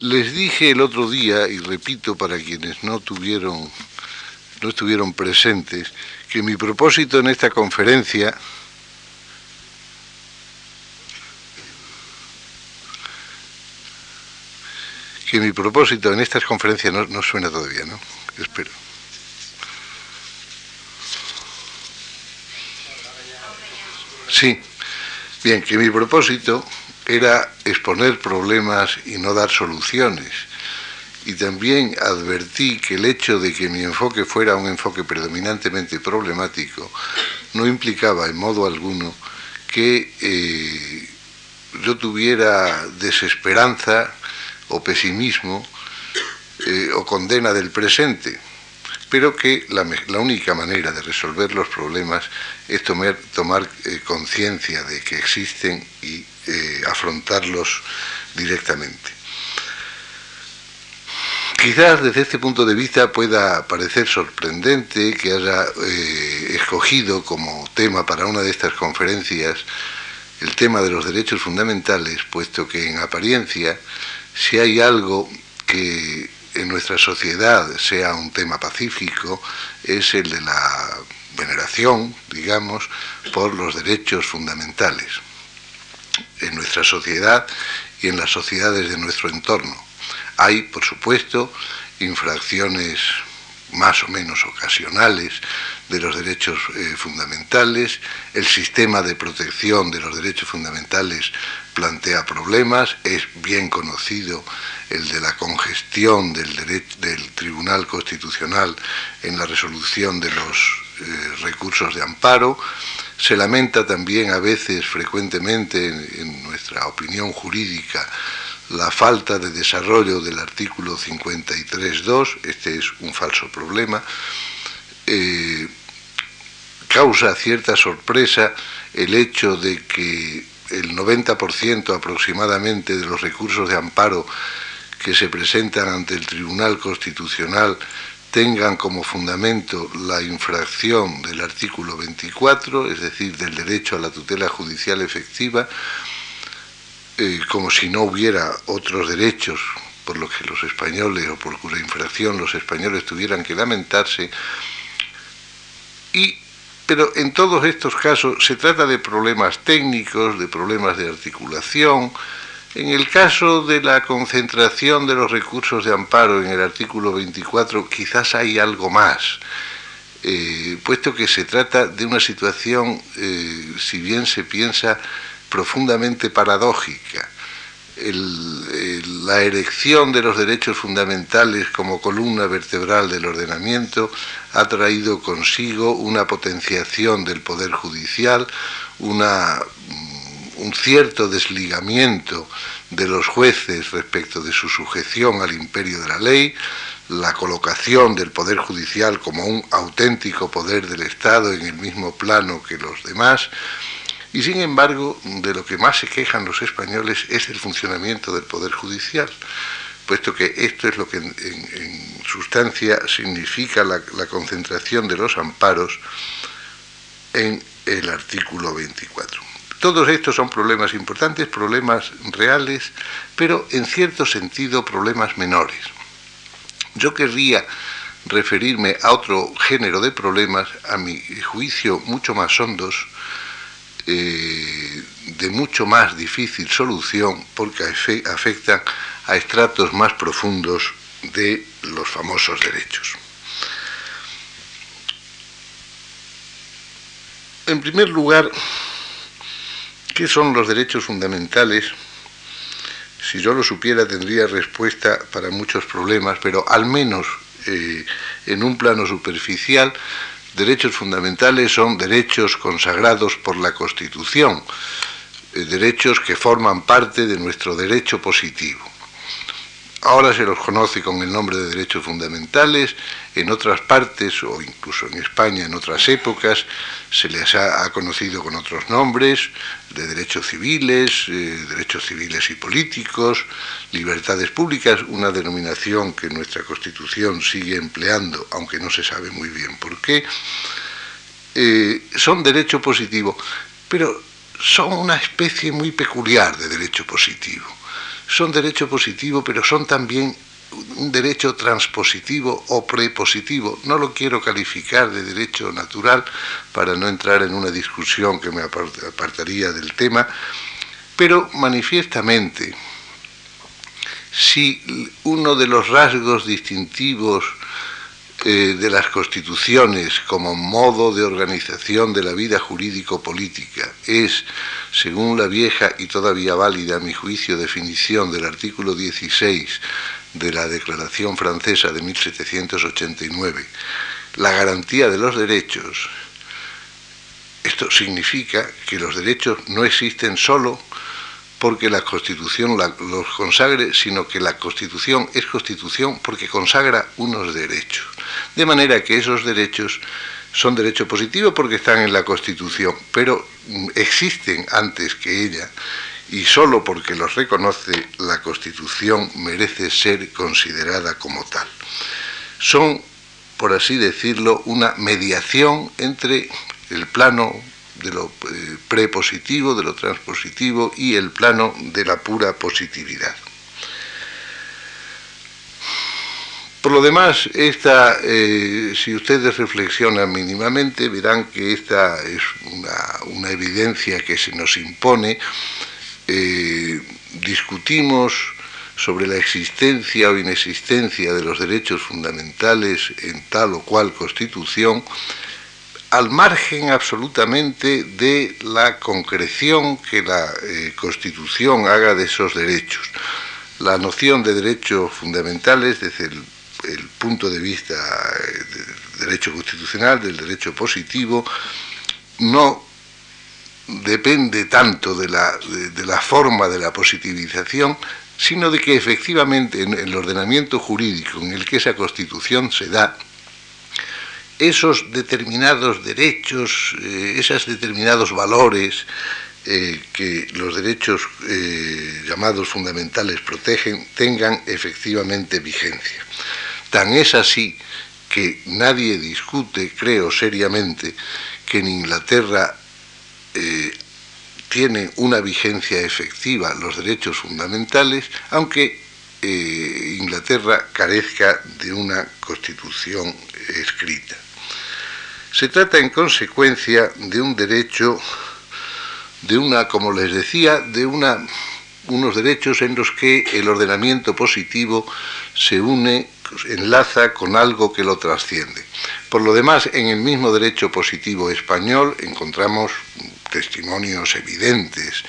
Les dije el otro día, y repito para quienes no tuvieron, no estuvieron presentes, que mi propósito en esta conferencia que mi propósito en estas conferencias no, no suena todavía, ¿no? Espero. Sí, bien, que mi propósito era exponer problemas y no dar soluciones. Y también advertí que el hecho de que mi enfoque fuera un enfoque predominantemente problemático no implicaba en modo alguno que eh, yo tuviera desesperanza o pesimismo eh, o condena del presente, pero que la, única manera de resolver los problemas es tomar, eh, conciencia de que existen y eh, afrontarlos directamente. Quizás desde este punto de vista pueda parecer sorprendente que haya eh, escogido como tema para una de estas conferencias el tema de los derechos fundamentales, puesto que en apariencia, si hay algo que en nuestra sociedad sea un tema pacífico, es el de la veneración, digamos, por los derechos fundamentales en nuestra sociedad y en las sociedades de nuestro entorno. Hay, por supuesto, infracciones más o menos ocasionales de los derechos eh, fundamentales, el sistema de protección de los derechos fundamentales plantea problemas, es bien conocido el de la congestión del, Tribunal Constitucional en la resolución de los eh, recursos de amparo, se lamenta también a veces, frecuentemente, en, nuestra opinión jurídica, la falta de desarrollo del artículo 53.2, este es un falso problema, eh, causa cierta sorpresa el hecho de que el 90% aproximadamente de los recursos de amparo que se presentan ante el Tribunal Constitucional tengan como fundamento la infracción del artículo 24, es decir, del derecho a la tutela judicial efectiva, eh, como si no hubiera otros derechos por los que los españoles o por cuya infracción los españoles tuvieran que lamentarse. Y, pero en todos estos casos se trata de problemas técnicos, de problemas de articulación, en el caso de la concentración de los recursos de amparo en el artículo 24, quizás hay algo más, eh, puesto que se trata de una situación, eh, si bien se piensa, profundamente paradójica. La erección de los derechos fundamentales como columna vertebral del ordenamiento ha traído consigo una potenciación del poder judicial, una un cierto desligamiento de los jueces respecto de su sujeción al imperio de la ley, la colocación del Poder Judicial como un auténtico poder del Estado en el mismo plano que los demás, y sin embargo, de lo que más se quejan los españoles es el funcionamiento del Poder Judicial, puesto que esto es lo que en, sustancia significa la concentración de los amparos en el artículo 24. Todos estos son problemas importantes, problemas reales, pero en cierto sentido problemas menores. Yo querría referirme a otro género de problemas, a mi juicio mucho más hondos, eh, de mucho más difícil solución, porque afectan a estratos más profundos de los famosos derechos. En primer lugar, ¿Qué son los derechos fundamentales? Si yo lo supiera tendría respuesta para muchos problemas, pero al menos eh, en un plano superficial, derechos fundamentales son derechos consagrados por la Constitución, eh, derechos que forman parte de nuestro derecho positivo. Ahora se los conoce con el nombre de derechos fundamentales, en otras partes o incluso en España en otras épocas se les ha, conocido con otros nombres, de derechos civiles, eh, derechos civiles y políticos, libertades públicas, una denominación que nuestra Constitución sigue empleando, aunque no se sabe muy bien por qué, eh, son derecho positivo, pero son una especie muy peculiar de derecho positivo son derecho positivo, pero son también un derecho transpositivo o prepositivo. No lo quiero calificar de derecho natural para no entrar en una discusión que me apartaría del tema, pero manifiestamente, si uno de los rasgos distintivos eh, de las constituciones como modo de organización de la vida jurídico-política. Es, según la vieja y todavía válida, a mi juicio, definición del artículo 16 de la Declaración Francesa de 1789, la garantía de los derechos, esto significa que los derechos no existen solo porque la Constitución los consagre, sino que la Constitución es Constitución porque consagra unos derechos. De manera que esos derechos son derechos positivos porque están en la Constitución, pero existen antes que ella y solo porque los reconoce la Constitución merece ser considerada como tal. Son, por así decirlo, una mediación entre el plano de lo eh, prepositivo, de lo transpositivo y el plano de la pura positividad. Por lo demás, esta, eh, si ustedes reflexionan mínimamente, verán que esta es una evidencia que se nos impone eh, discutimos sobre la existencia o inexistencia de los derechos fundamentales en tal o cual constitución, al margen absolutamente de la concreción que la eh, constitución haga de esos derechos. La noción de derechos fundamentales desde el, punto de vista eh, del derecho constitucional, del derecho positivo, no depende tanto de la, de, la, forma de la positivización, sino de que efectivamente en el ordenamiento jurídico en el que esa constitución se da, esos determinados derechos, eh, esos determinados valores eh, que los derechos eh, llamados fundamentales protegen, tengan efectivamente vigencia. Tan es así que nadie discute, creo seriamente, que en Inglaterra tienen una vigencia efectiva los derechos fundamentales, aunque Inglaterra carezca de una constitución escrita. Se trata en consecuencia de un derecho, de una, como les decía, de una, unos derechos en los que el ordenamiento positivo se une, enlaza con algo que lo trasciende. Por lo demás, en el mismo derecho positivo español encontramos testimonios evidentes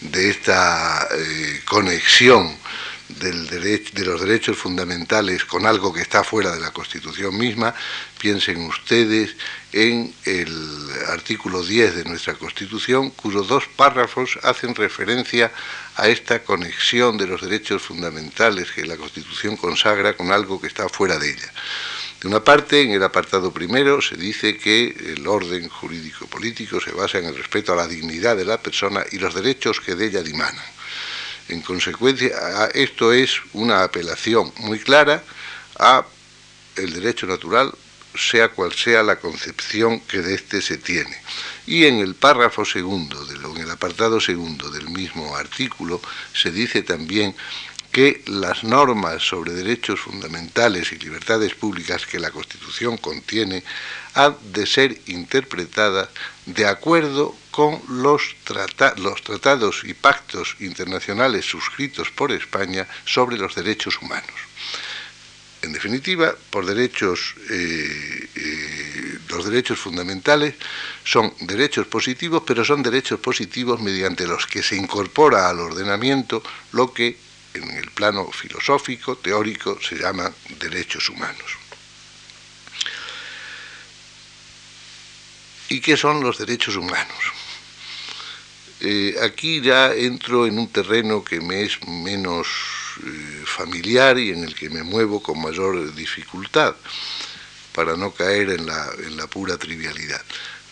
de esta eh, conexión del de los derechos fundamentales con algo que está fuera de la Constitución misma, piensen ustedes en el artículo 10 de nuestra Constitución, cuyos dos párrafos hacen referencia a esta conexión de los derechos fundamentales que la Constitución consagra con algo que está fuera de ella. De una parte, en el apartado primero, se dice que el orden jurídico-político se basa en el respeto a la dignidad de la persona y los derechos que de ella dimanan. En consecuencia, esto es una apelación muy clara a el derecho natural, sea cual sea la concepción que de éste se tiene. Y en el párrafo segundo, en el apartado segundo del mismo artículo, se dice también que las normas sobre derechos fundamentales y libertades públicas que la Constitución contiene han de ser interpretadas de acuerdo con los, los tratados y pactos internacionales suscritos por España sobre los derechos humanos. En definitiva, eh, eh, los derechos fundamentales son derechos positivos, pero son derechos positivos mediante los que se incorpora al ordenamiento lo que en el plano filosófico, teórico, se llaman derechos humanos. ¿Y qué son los derechos humanos? Eh, aquí ya entro en un terreno que me es menos eh, familiar y en el que me muevo con mayor dificultad, para no caer en la, en la pura trivialidad.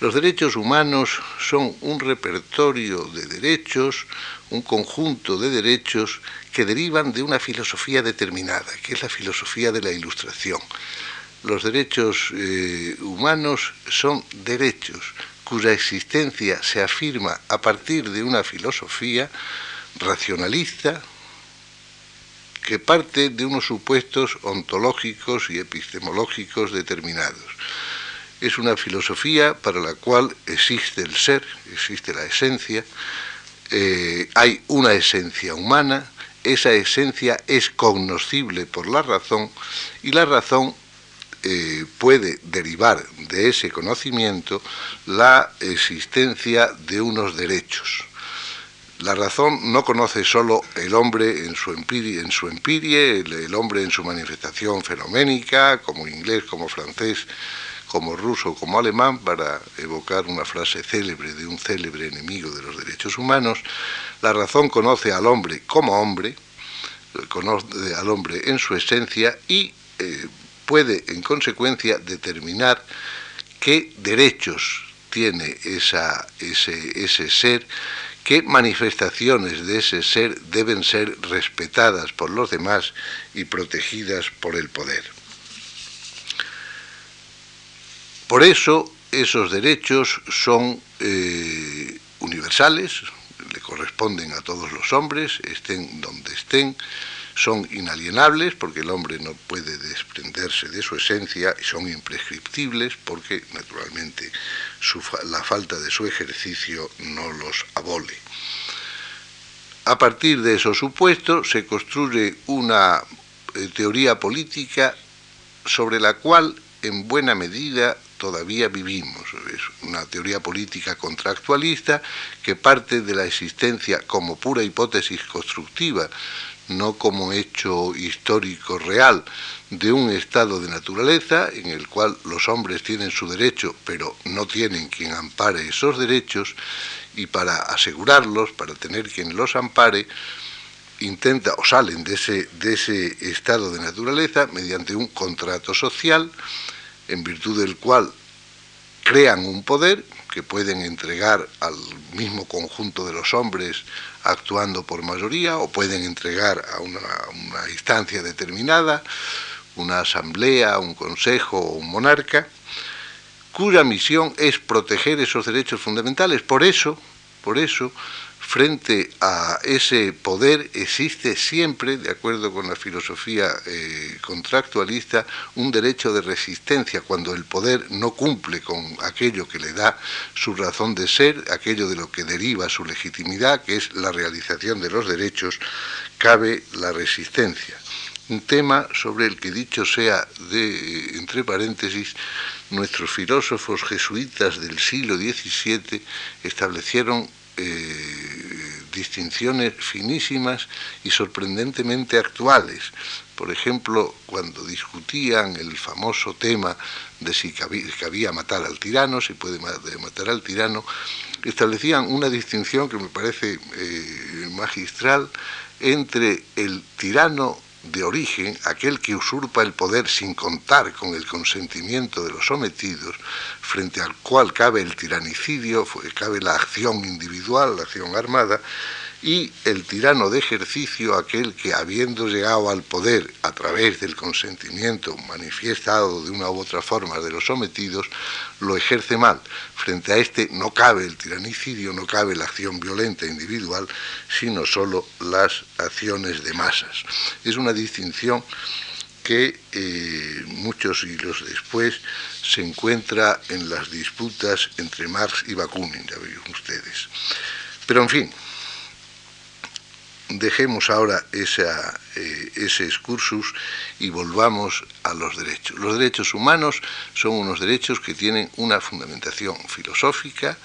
Los derechos humanos son un repertorio de derechos, un conjunto de derechos que derivan de una filosofía determinada, que es la filosofía de la ilustración. Los derechos eh, humanos son derechos cuya existencia se afirma a partir de una filosofía racionalista, que parte de unos supuestos ontológicos y epistemológicos determinados. Es una filosofía para la cual existe el ser, existe la esencia, eh, hay una esencia humana, esa esencia es cognoscible por la razón y la razón eh, puede derivar de ese conocimiento la existencia de unos derechos. La razón no conoce solo el hombre en su empirie, el, hombre en su manifestación fenoménica, como inglés, como francés, como ruso, como alemán, para evocar una frase célebre de un célebre enemigo de los derechos humanos. La razón conoce al hombre como hombre, conoce al hombre en su esencia y eh, puede, en consecuencia, determinar qué derechos tiene ese ser, qué manifestaciones de ese ser deben ser respetadas por los demás y protegidas por el poder. Por eso esos derechos son eh, universales, le corresponden a todos los hombres, estén donde estén, son inalienables porque el hombre no puede desprenderse de su esencia y son imprescriptibles porque naturalmente la falta de su ejercicio no los abole. A partir de esos supuestos se construye una eh, teoría política sobre la cual en buena medida todavía vivimos. Es una teoría política contractualista que parte de la existencia como pura hipótesis constructiva no como hecho histórico real de un estado de naturaleza en el cual los hombres tienen su derecho, pero no tienen quien ampare esos derechos, y para asegurarlos, para tener quien los ampare, intenta o salen de ese, de ese estado de naturaleza mediante un contrato social, en virtud del cual crean un poder que pueden entregar al mismo conjunto de los hombres actuando por mayoría o pueden entregar a una, instancia determinada, una asamblea, un consejo o un monarca, cuya misión es proteger esos derechos fundamentales. Por eso, por eso, frente a ese poder existe siempre, de acuerdo con la filosofía eh, contractualista, un derecho de resistencia cuando el poder no cumple con aquello que le da su razón de ser, aquello de lo que deriva su legitimidad, que es la realización de los derechos, cabe la resistencia. Un tema sobre el que dicho sea de, entre paréntesis, nuestros filósofos jesuitas del siglo XVII establecieron eh, distinciones finísimas y sorprendentemente actuales. Por ejemplo, cuando discutían el famoso tema de si cabía, matar al tirano, si puede matar al tirano, establecían una distinción que me parece eh, magistral entre el tirano de origen, aquel que usurpa el poder sin contar con el consentimiento de los sometidos, frente al cual cabe el tiranicidio, cabe la acción individual, la acción armada, y el tirano de ejercicio, aquel que habiendo llegado al poder a través del consentimiento manifestado de una u otra forma de los sometidos, lo ejerce mal. Frente a este no cabe el tiranicidio, no cabe la acción violenta individual, sino solo las acciones de masas. Es una distinción que eh, muchos siglos después se encuentra en las disputas entre Marx y Bakunin, ya ven ustedes. Pero en fin, dejemos ahora eh, ese excursus y volvamos a los derechos. Los derechos humanos son unos derechos que tienen una fundamentación filosófica,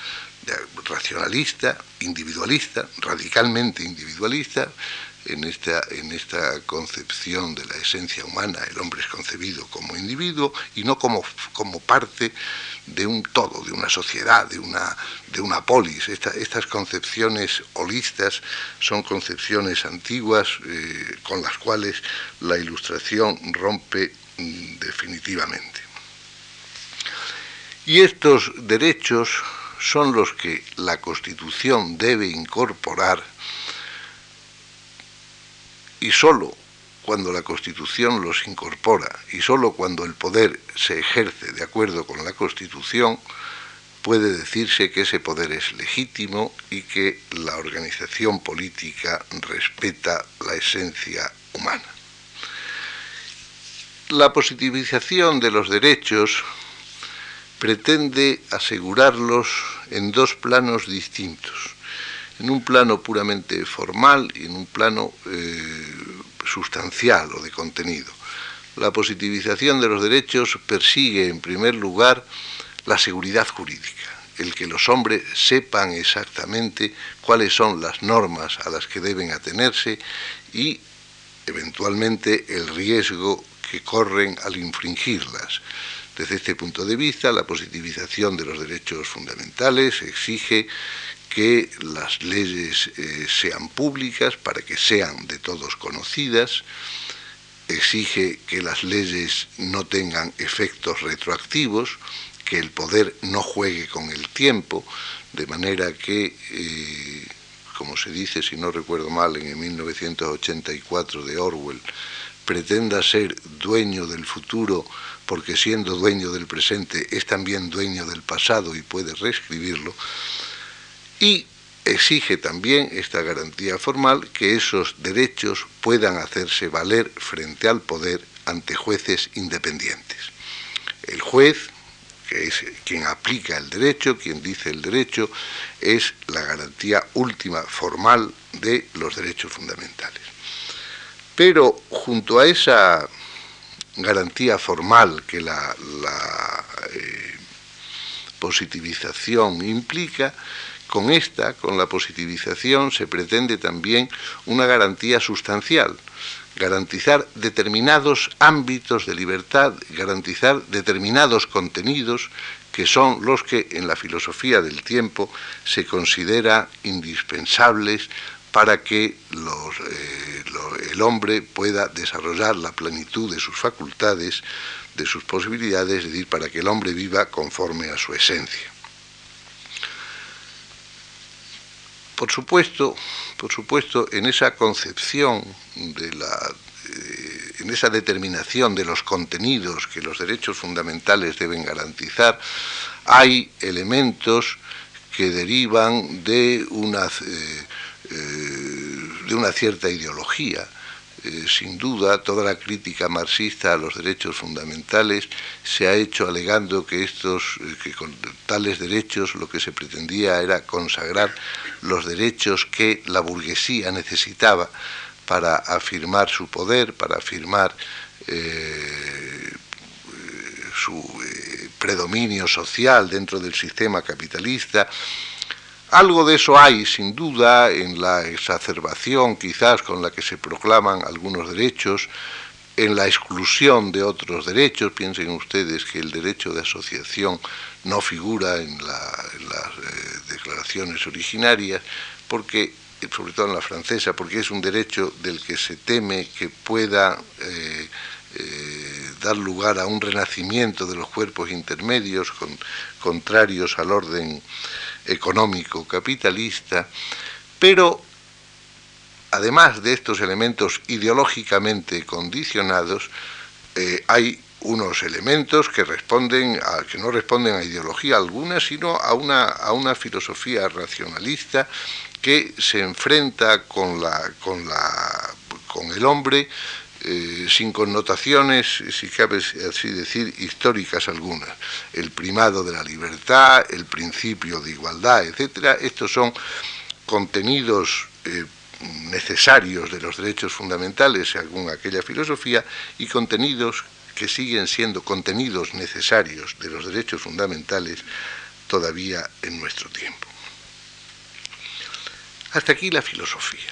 racionalista, individualista, radicalmente individualista, en esta, en esta concepción de la esencia humana, el hombre es concebido como individuo y no como, como parte de un todo, de una sociedad, de una, de una polis. estas concepciones holistas son concepciones antiguas eh, con las cuales la ilustración rompe mm, definitivamente. Y estos derechos son los que la Constitución debe incorporar y solo cuando la Constitución los incorpora y solo cuando el poder se ejerce de acuerdo con la Constitución, puede decirse que ese poder es legítimo y que la organización política respeta la esencia humana. La positivización de los derechos pretende asegurarlos en dos planos distintos, en un plano puramente formal y en un plano eh, sustancial o de contenido. La positivización de los derechos persigue, en primer lugar, la seguridad jurídica, el que los hombres sepan exactamente cuáles son las normas a las que deben atenerse y, eventualmente, el riesgo que corren al infringirlas. Desde este punto de vista, la positivización de los derechos fundamentales exige que las leyes eh, sean públicas para que sean de todos conocidas, exige que las leyes no tengan efectos retroactivos, que el poder no juegue con el tiempo, de manera que, eh, como se dice, si no recuerdo mal, en el 1984 de Orwell, pretenda ser dueño del futuro porque siendo dueño del presente es también dueño del pasado y puede reescribirlo, y exige también esta garantía formal que esos derechos puedan hacerse valer frente al poder ante jueces independientes. El juez, que es quien aplica el derecho, quien dice el derecho, es la garantía última formal de los derechos fundamentales. Pero junto a esa garantía formal que la, eh, positivización implica, con esta, con la positivización, se pretende también una garantía sustancial, garantizar determinados ámbitos de libertad, garantizar determinados contenidos que son los que en la filosofía del tiempo se considera indispensables para que eh, el hombre pueda desarrollar la plenitud de sus facultades, de sus posibilidades, es decir, para que el hombre viva conforme a su esencia. Por supuesto, por supuesto, en esa concepción de la eh, en esa determinación de los contenidos que los derechos fundamentales deben garantizar, hay elementos que derivan de una, eh, eh, de una cierta ideología. Eh, sin duda, toda la crítica marxista a los derechos fundamentales se ha hecho alegando que estos, eh, que con tales derechos lo que se pretendía era consagrar los derechos que la burguesía necesitaba para afirmar su poder, para afirmar eh, su predominio social dentro del sistema capitalista algo de eso hay, sin duda, en la exacerbación quizás con la que se proclaman algunos derechos, en la exclusión de otros derechos. Piensen ustedes que el derecho de asociación no figura en, las eh, declaraciones originarias, porque sobre todo en la francesa, porque es un derecho del que se teme que pueda eh, eh, dar lugar a un renacimiento de los cuerpos intermedios contrarios al orden económico capitalista, pero además de estos elementos ideológicamente condicionados, eh, hay unos elementos que responden a, que no responden a ideología alguna, sino a una, a una filosofía racionalista que se enfrenta con, la, con, la, con el hombre eh, sin connotaciones, si cabe así decir, históricas algunas. El primado de la libertad, el principio de igualdad, etcétera, estos son contenidos eh, necesarios de los derechos fundamentales según aquella filosofía y contenidos que siguen siendo contenidos necesarios de los derechos fundamentales todavía en nuestro tiempo. Hasta aquí la filosofía.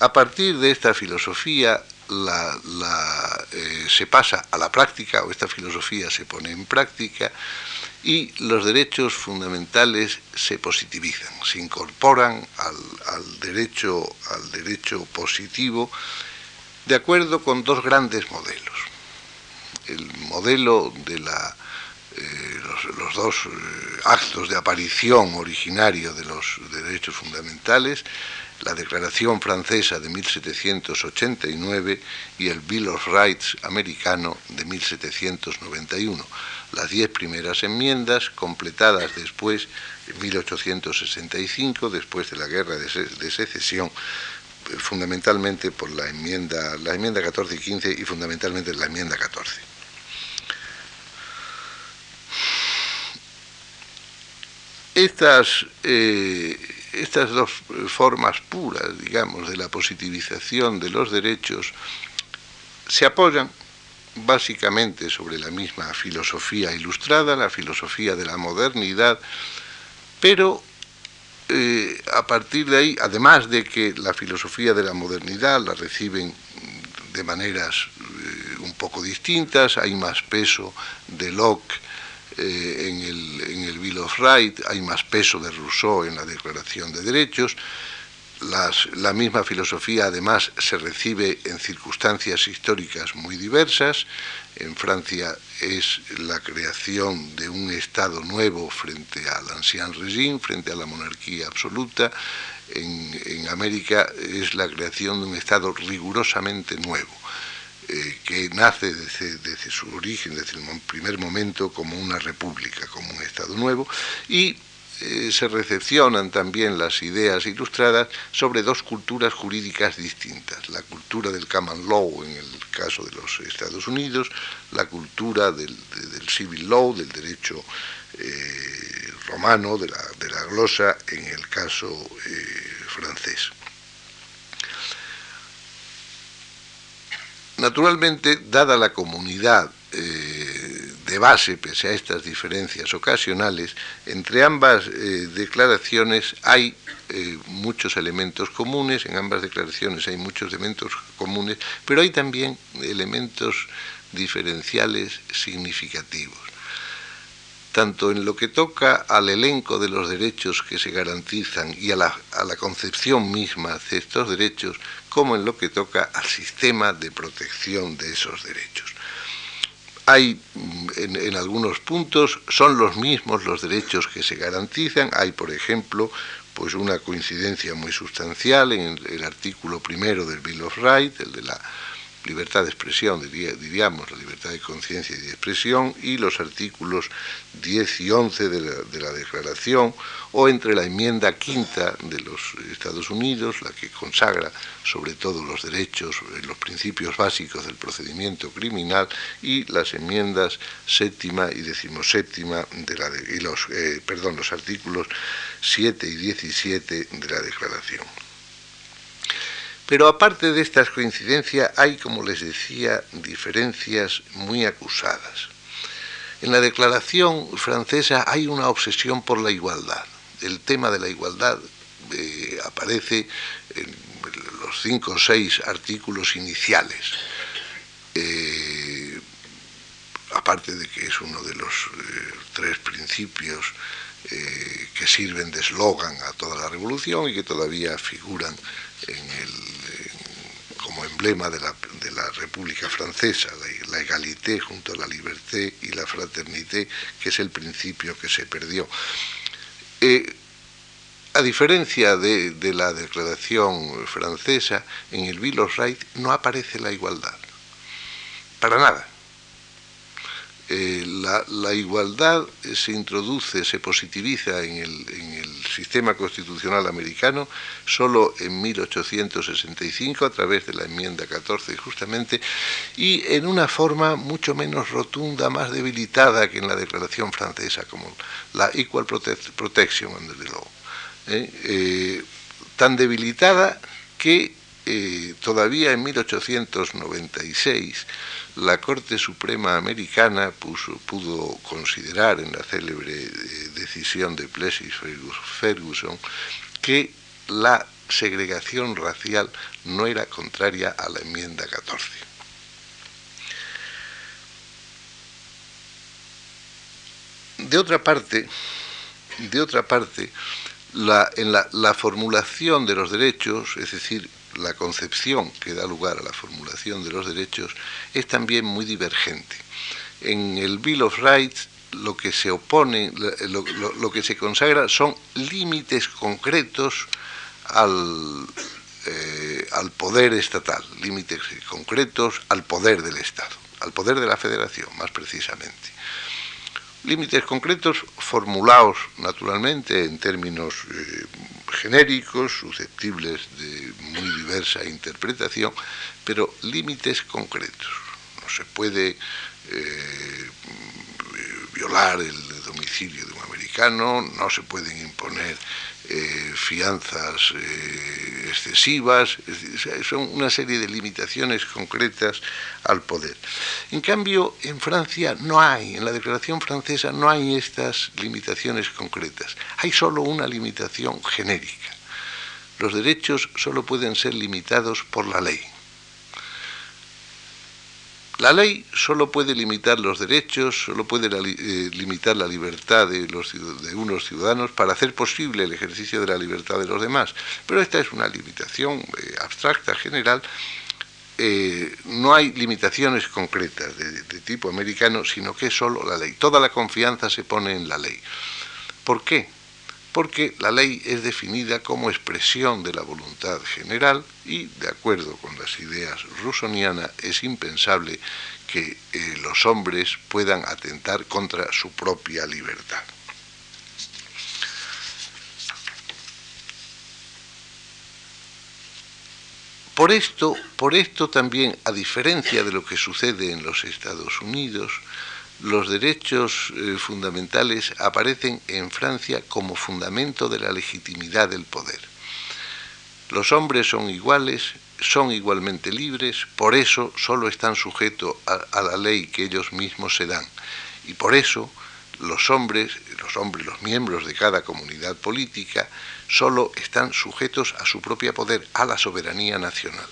A partir de esta filosofía eh, se pasa a la práctica o esta filosofía se pone en práctica y los derechos fundamentales se positivizan, se incorporan al, derecho, al derecho positivo de acuerdo con dos grandes modelos. El modelo de la, eh, los, dos eh, actos de aparición originario de los derechos fundamentales, la Declaración Francesa de 1789 y el Bill of Rights americano de 1791, las diez primeras enmiendas completadas después, en 1865, después de la Guerra de Secesión, fundamentalmente por la enmienda, la enmienda 14 y 15 y fundamentalmente la enmienda 14. Estas, eh, estas dos formas puras, digamos, de la positivización de los derechos se apoyan básicamente sobre la misma filosofía ilustrada, la filosofía de la modernidad, pero eh, a partir de ahí, además de que la filosofía de la modernidad la reciben de maneras eh, un poco distintas, hay más peso de Locke eh, en, el, Bill of Rights, hay más peso de Rousseau en la Declaración de Derechos, la misma filosofía además se recibe en circunstancias históricas muy diversas. En Francia es la creación de un Estado nuevo frente al ancien régime, frente a la monarquía absoluta. En, América es la creación de un Estado rigurosamente nuevo, eh, que nace desde, su origen, desde el primer momento, como una república, como un Estado nuevo, y eh, se recepcionan también las ideas ilustradas sobre dos culturas jurídicas distintas, la cultura del common law en el caso de los Estados Unidos, la cultura del, civil law, del derecho eh, romano, de la, glosa, en el caso francés. Naturalmente, dada la comunidad de base, pese a estas diferencias ocasionales, entre ambas eh, declaraciones hay eh, muchos elementos comunes, en ambas declaraciones hay muchos elementos comunes, pero hay también elementos diferenciales significativos. Tanto en lo que toca al elenco de los derechos que se garantizan y a la, a la concepción misma de estos derechos, como en lo que toca al sistema de protección de esos derechos hay mm, en, algunos puntos son los mismos los derechos que se garantizan. Hay, por ejemplo, pues una coincidencia muy sustancial en el, artículo primero del Bill of Rights, el de la libertad de expresión, diríamos, la libertad de conciencia y de expresión, y los artículos 10 y 11 de la, de la, Declaración, o entre la enmienda quinta de los Estados Unidos, la que consagra sobre todo los derechos, eh, los principios básicos del procedimiento criminal, y las enmiendas séptima y decimoséptima de los, eh, perdón, los artículos 7 y 17 de la Declaración. Pero aparte de estas coincidencias, hay, como les decía, diferencias muy acusadas. En la declaración francesa hay una obsesión por la igualdad. El tema de la igualdad eh, aparece en los cinco o seis artículos iniciales. Eh, aparte de que es uno de los eh, tres principios que sirven de eslogan a toda la revolución y que todavía figuran en el como emblema de la, de la República Francesa, la, egalité junto a la liberté y la fraternité, que es el principio que se perdió. Eh, a diferencia de, de, la declaración francesa, en el Bill of Rights no aparece la igualdad. Para nada. Eh, la, igualdad se introduce, se positiviza en el, sistema constitucional americano solo en 1865 a través de la enmienda 14 justamente y en una forma mucho menos rotunda, más debilitada que en la declaración francesa como la Equal Protection under the Law. ¿eh? Eh, tan debilitada que todavía en 1896 la Corte Suprema Americana pudo considerar en la célebre eh, decisión de Plessis Ferguson que la segregación racial no era contraria a la enmienda 14. De otra parte, de otra parte, en la formulación de los derechos, es decir, la concepción que da lugar a la formulación de los derechos es también muy divergente. En el Bill of Rights lo que se opone, lo, que se consagra son límites concretos eh, al poder estatal, límites concretos al poder del Estado, al poder de la Federación, más precisamente. Límites concretos formulados naturalmente en términos eh, genéricos, susceptibles de muy diversa interpretación, pero límites concretos. No se puede eh, violar el domicilio de un no se pueden imponer eh, fianzas eh, excesivas, son una serie de limitaciones concretas al poder. En cambio, en Francia no hay, en la Declaración francesa no hay estas limitaciones concretas, hay solo una limitación genérica. Los derechos solo pueden ser limitados por la ley. La ley solo puede limitar los derechos, solo puede eh, limitar la libertad de, unos ciudadanos para hacer posible el ejercicio de la libertad de los demás. Pero esta es una limitación eh, abstracta, general. Eh, no hay limitaciones concretas de, de tipo americano, sino que es solo la ley. Toda la confianza se pone en la ley. ¿Por qué? Porque la ley es definida como expresión de la voluntad general y, de acuerdo con las ideas rusonianas, es impensable que eh, los hombres puedan atentar contra su propia libertad. Por esto, por esto también, a diferencia de lo que sucede en los Estados Unidos, los derechos eh, fundamentales aparecen en Francia como fundamento de la legitimidad del poder. Los hombres son iguales, son igualmente libres, por eso solo están sujetos a, la ley que ellos mismos se dan. Y por eso los hombres, los hombres, los miembros de cada comunidad política, solo están sujetos a su propio poder, a la soberanía nacional.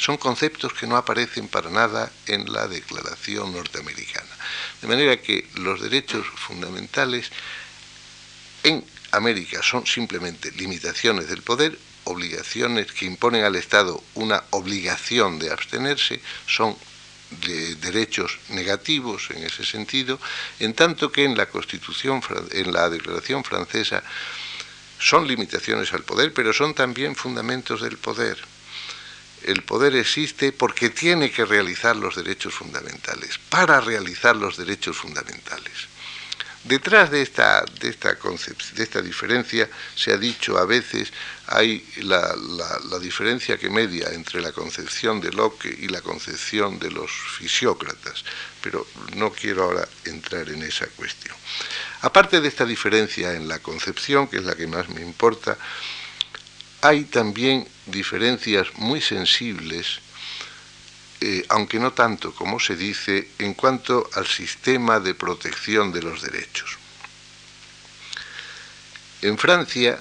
Son conceptos que no aparecen para nada en la Declaración norteamericana. De manera que los derechos fundamentales en América son simplemente limitaciones del poder, obligaciones que imponen al Estado una obligación de abstenerse, son derechos negativos en ese sentido, en tanto que en la Constitución, en la Declaración francesa, son limitaciones al poder, pero son también fundamentos del poder el poder existe porque tiene que realizar los derechos fundamentales, para realizar los derechos fundamentales. Detrás de esta, de esta, diferencia se ha dicho a veces hay la, la, diferencia que media entre la concepción de Locke y la concepción de los fisiócratas, pero no quiero ahora entrar en esa cuestión. Aparte de esta diferencia en la concepción, que es la que más me importa, hay también diferencias muy sensibles, eh, aunque no tanto como se dice, en cuanto al sistema de protección de los derechos. En Francia,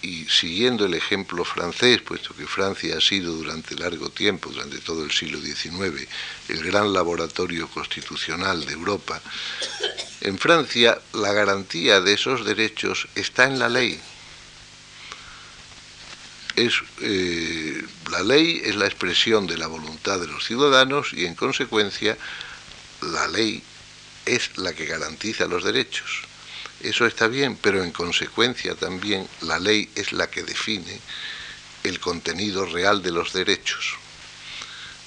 y siguiendo el ejemplo francés, puesto que Francia ha sido durante largo tiempo, durante todo el siglo XIX, el gran laboratorio constitucional de Europa, en Francia la garantía de esos derechos está en la ley, es, eh, la ley es la expresión de la voluntad de los ciudadanos y en consecuencia la ley es la que garantiza los derechos. Eso está bien, pero en consecuencia también la ley es la que define el contenido real de los derechos.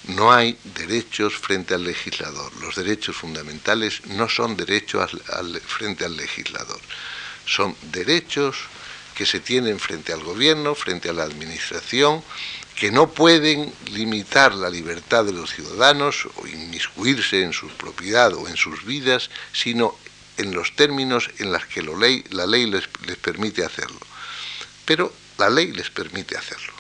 No hay derechos frente al legislador. Los derechos fundamentales no son derechos frente al legislador. Son derechos que se tienen frente al gobierno, frente a la administración, que no pueden limitar la libertad de los ciudadanos o inmiscuirse en su propiedad o en sus vidas, sino en los términos en los que la ley les, permite hacerlo. Pero la ley les permite hacerlo.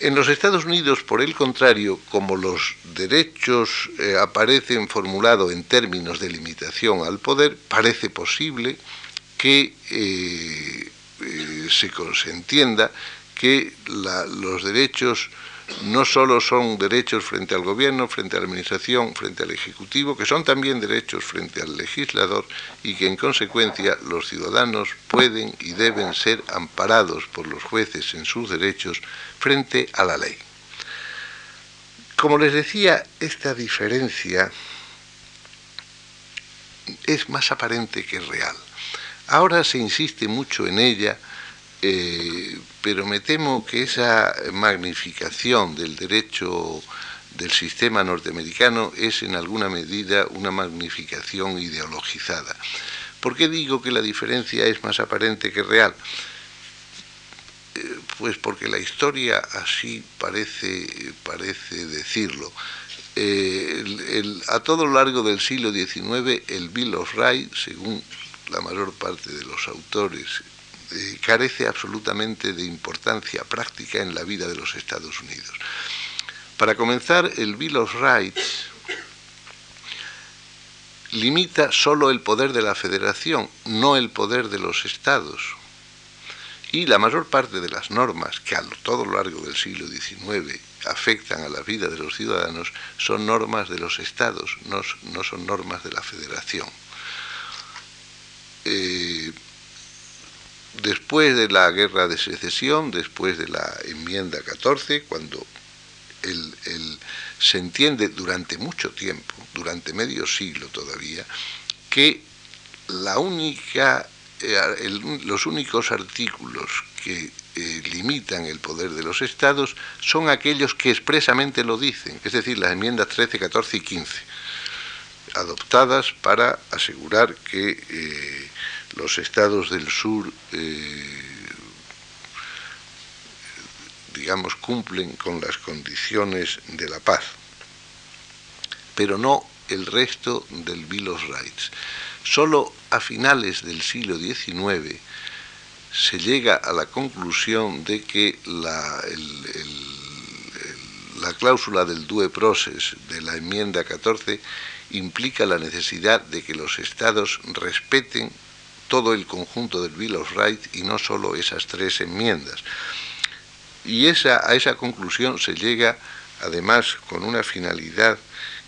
En los Estados Unidos, por el contrario, como los derechos eh, aparecen formulados en términos de limitación al poder, parece posible que eh, eh, se, entienda que los derechos no solo son derechos frente al gobierno, frente a la administración, frente al ejecutivo, que son también derechos frente al legislador y que en consecuencia los ciudadanos pueden y deben ser amparados por los jueces en sus derechos frente a la ley. Como les decía, esta diferencia es más aparente que real. Ahora se insiste mucho en ella, eh, pero me temo que esa magnificación del derecho del sistema norteamericano es en alguna medida una magnificación ideologizada. ¿Por qué digo que la diferencia es más aparente que real? Eh, pues porque la historia así parece, parece decirlo. Eh, a todo lo largo del siglo XIX, el Bill of Rights, según la mayor parte de los autores, eh, carece absolutamente de importancia práctica en la vida de los Estados Unidos. Para comenzar, el Bill of Rights limita solo el poder de la federación, no el poder de los estados. Y la mayor parte de las normas que a todo lo largo del siglo XIX afectan a la vida de los ciudadanos son normas de los estados, no, son normas de la federación. Eh, después de la guerra de secesión, después de la enmienda 14, cuando se entiende durante mucho tiempo, durante medio siglo todavía, que la única, eh, los únicos artículos que eh, limitan el poder de los estados son aquellos que expresamente lo dicen, es decir, las enmiendas 13, 14 y 15, adoptadas para asegurar que eh, los estados del sur digamos, cumplen con las condiciones de la paz, pero no el resto del Bill of Rights. Solo a finales del siglo XIX se llega a la conclusión de que la, la cláusula del due process de la enmienda 14 implica la necesidad de que los estados respeten todo el conjunto del Bill of Rights y no solo esas tres enmiendas. Y esa, a esa conclusión se llega además con una finalidad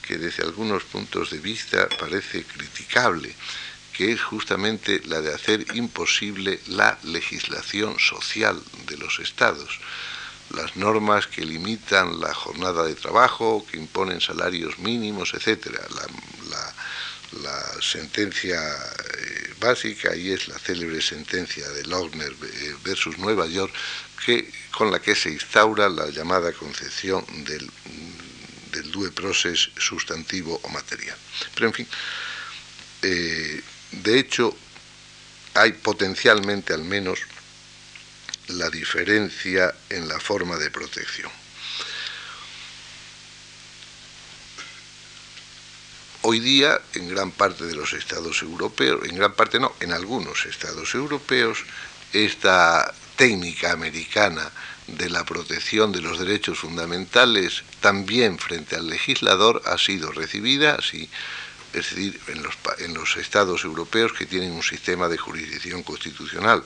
que desde algunos puntos de vista parece criticable, que es justamente la de hacer imposible la legislación social de los estados. Las normas que limitan la jornada de trabajo, que imponen salarios mínimos, etc. La, sentencia eh, básica, y es la célebre sentencia de Lochner eh, versus Nueva York, que con la que se instaura la llamada concepción del, del due process sustantivo o material. Pero en fin, eh, de hecho, hay potencialmente al menos la diferencia en la forma de protección. Hoy día, en gran parte de los estados europeos, en gran parte no, en algunos estados europeos, esta técnica americana de la protección de los derechos fundamentales también frente al legislador ha sido recibida, así, es decir, en los, en los estados europeos que tienen un sistema de jurisdicción constitucional.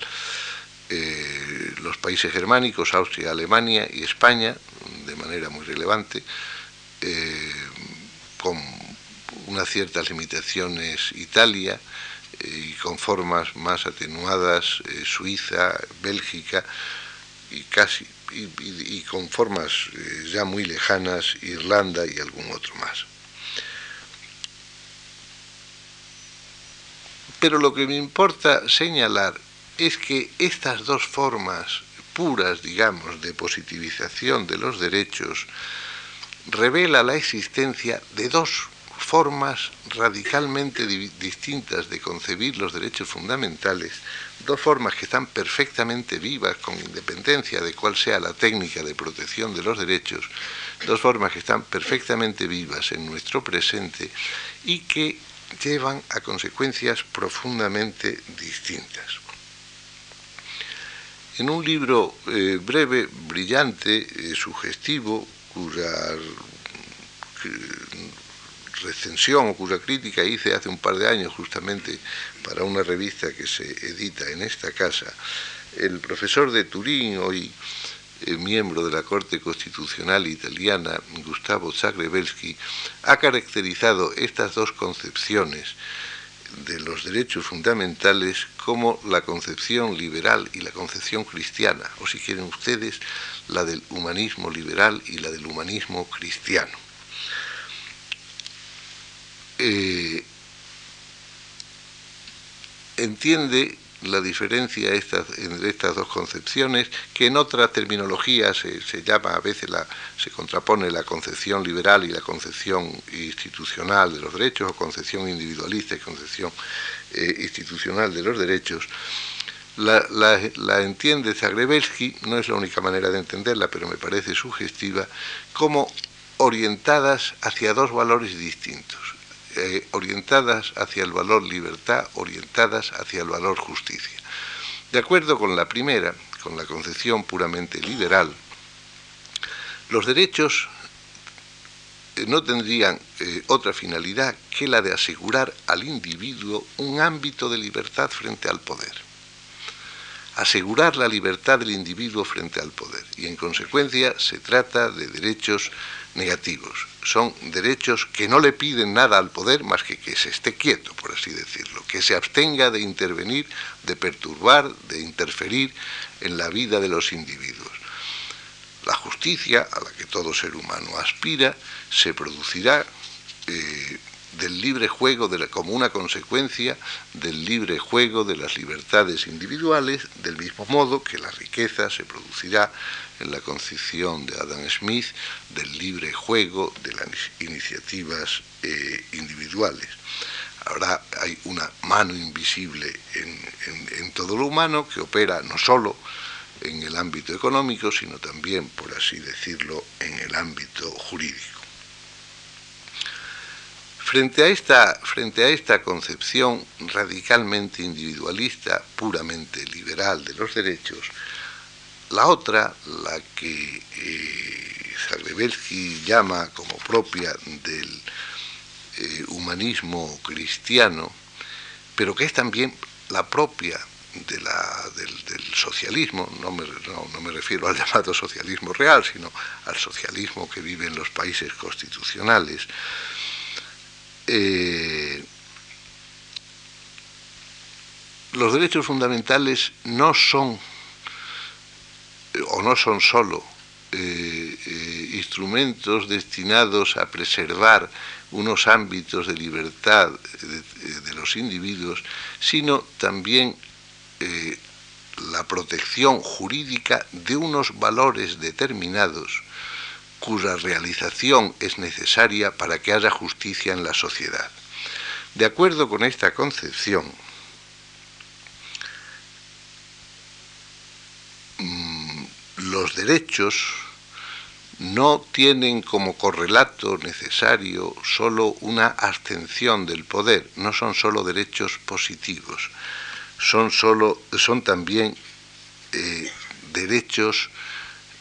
Eh, los países germánicos, Austria, Alemania y España, de manera muy relevante, eh, con unas ciertas limitaciones Italia, y con formas más atenuadas eh, Suiza, Bélgica y casi y, con formas eh, ya muy lejanas Irlanda y algún otro más. Pero lo que me importa señalar es que estas dos formas puras, digamos, de positivización de los derechos revela la existencia de dos formas radicalmente distintas de concebir los derechos fundamentales, dos formas que están perfectamente vivas con independencia de cuál sea la técnica de protección de los derechos, dos formas que están perfectamente vivas en nuestro presente y que llevan a consecuencias profundamente distintas. En un libro eh, breve, brillante, eh, sugestivo, cuya recensión o cuya crítica hice hace un par de años justamente para una revista que se edita en esta casa, el profesor de Turín, hoy eh, miembro de la Corte Constitucional italiana, Gustavo Zagrebelsky, ha caracterizado estas dos concepciones de los derechos fundamentales como la concepción liberal y la concepción cristiana, o si quieren ustedes, la del humanismo liberal y la del humanismo cristiano. Eh, entiende la diferencia entre estas dos concepciones, que en otra terminología se, llama, a veces la, se contrapone la concepción liberal y la concepción institucional de los derechos, o concepción individualista y concepción eh, institucional de los derechos, la, la, entiende Zagrebelsky, no es la única manera de entenderla, pero me parece sugestiva, como orientadas hacia dos valores distintos. Eh, orientadas hacia el valor libertad, orientadas hacia el valor justicia. De acuerdo con la primera, con la concepción puramente liberal, los derechos eh, no tendrían eh, otra finalidad que la de asegurar al individuo un ámbito de libertad frente al poder. Asegurar la libertad del individuo frente al poder. Y en consecuencia se trata de derechos negativos. Son derechos que no le piden nada al poder más que que se esté quieto, por así decirlo, que se abstenga de intervenir, de perturbar, de interferir en la vida de los individuos. La justicia, a la que todo ser humano aspira, se producirá eh, del libre juego, de como una consecuencia del libre juego de las libertades individuales, del mismo modo que la riqueza se producirá en la concepción de Adam Smith del libre juego de las iniciativas eh, individuales. Ahora hay una mano invisible en, todo lo humano que opera no solo en el ámbito económico, sino también, por así decirlo, en el ámbito jurídico. Frente a, esta, frente a esta concepción radicalmente individualista, puramente liberal de los derechos, la otra, la que eh, llama como propia del eh, humanismo cristiano, pero que es también la propia del, socialismo, no me, no, me, refiero al llamado socialismo real, sino al socialismo que vive en los países constitucionales, eh, los derechos fundamentales no son o no son solo eh, eh, instrumentos destinados a preservar unos ámbitos de libertad de, los individuos, sino también eh, la protección jurídica de unos valores determinados cuya realización es necesaria para que haya justicia en la sociedad. De acuerdo con esta concepción, los derechos no tienen como correlato necesario solo una abstención del poder, no son solo derechos positivos, son, solo, son también eh, derechos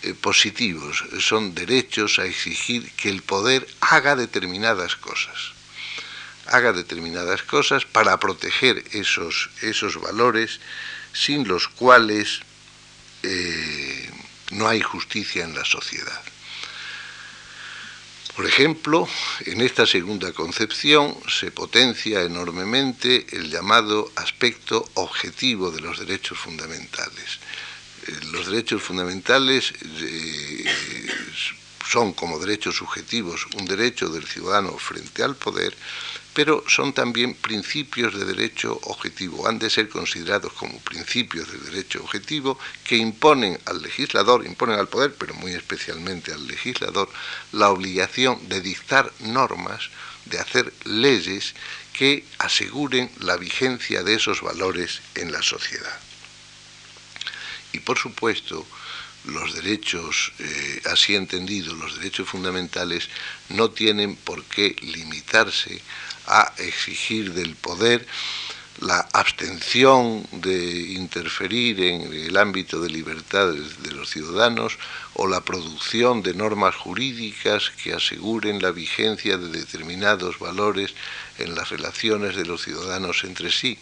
eh, positivos, son derechos a exigir que el poder haga determinadas cosas, haga determinadas cosas para proteger esos, esos valores sin los cuales eh, no hay justicia en la sociedad. Por ejemplo, en esta segunda concepción se potencia enormemente el llamado aspecto objetivo de los derechos fundamentales. Eh, los derechos fundamentales eh, son como derechos subjetivos un derecho del ciudadano frente al poder, pero son también principios de derecho objetivo, han de ser considerados como principios de derecho objetivo que imponen al legislador, imponen al poder, pero muy especialmente al legislador, la obligación de dictar normas, de hacer leyes que aseguren la vigencia de esos valores en la sociedad. Y por supuesto, los derechos, eh, así entendidos, los derechos fundamentales, no tienen por qué limitarse a exigir del poder la abstención de interferir en el ámbito de libertades de los ciudadanos o la producción de normas jurídicas que aseguren la vigencia de determinados valores en las relaciones de los ciudadanos entre sí.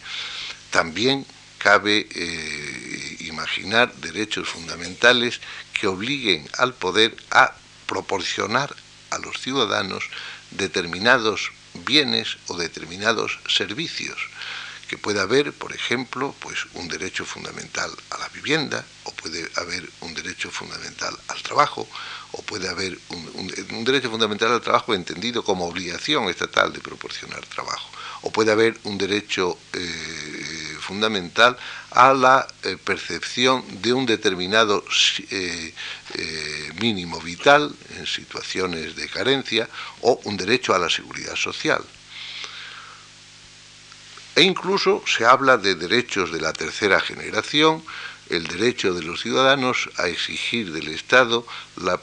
También cabe eh, imaginar derechos fundamentales que obliguen al poder a proporcionar a los ciudadanos determinados bienes o determinados servicios, que puede haber, por ejemplo, pues un derecho fundamental a la vivienda, o puede haber un derecho fundamental al trabajo, o puede haber un, derecho fundamental al trabajo entendido como obligación estatal de proporcionar trabajo, o puede haber un derecho eh, fundamental a la eh, percepción de un determinado eh, mínimo vital en situaciones de carencia o un derecho a la seguridad social. E incluso se habla de derechos de la tercera generación, el derecho de los ciudadanos a exigir del Estado la,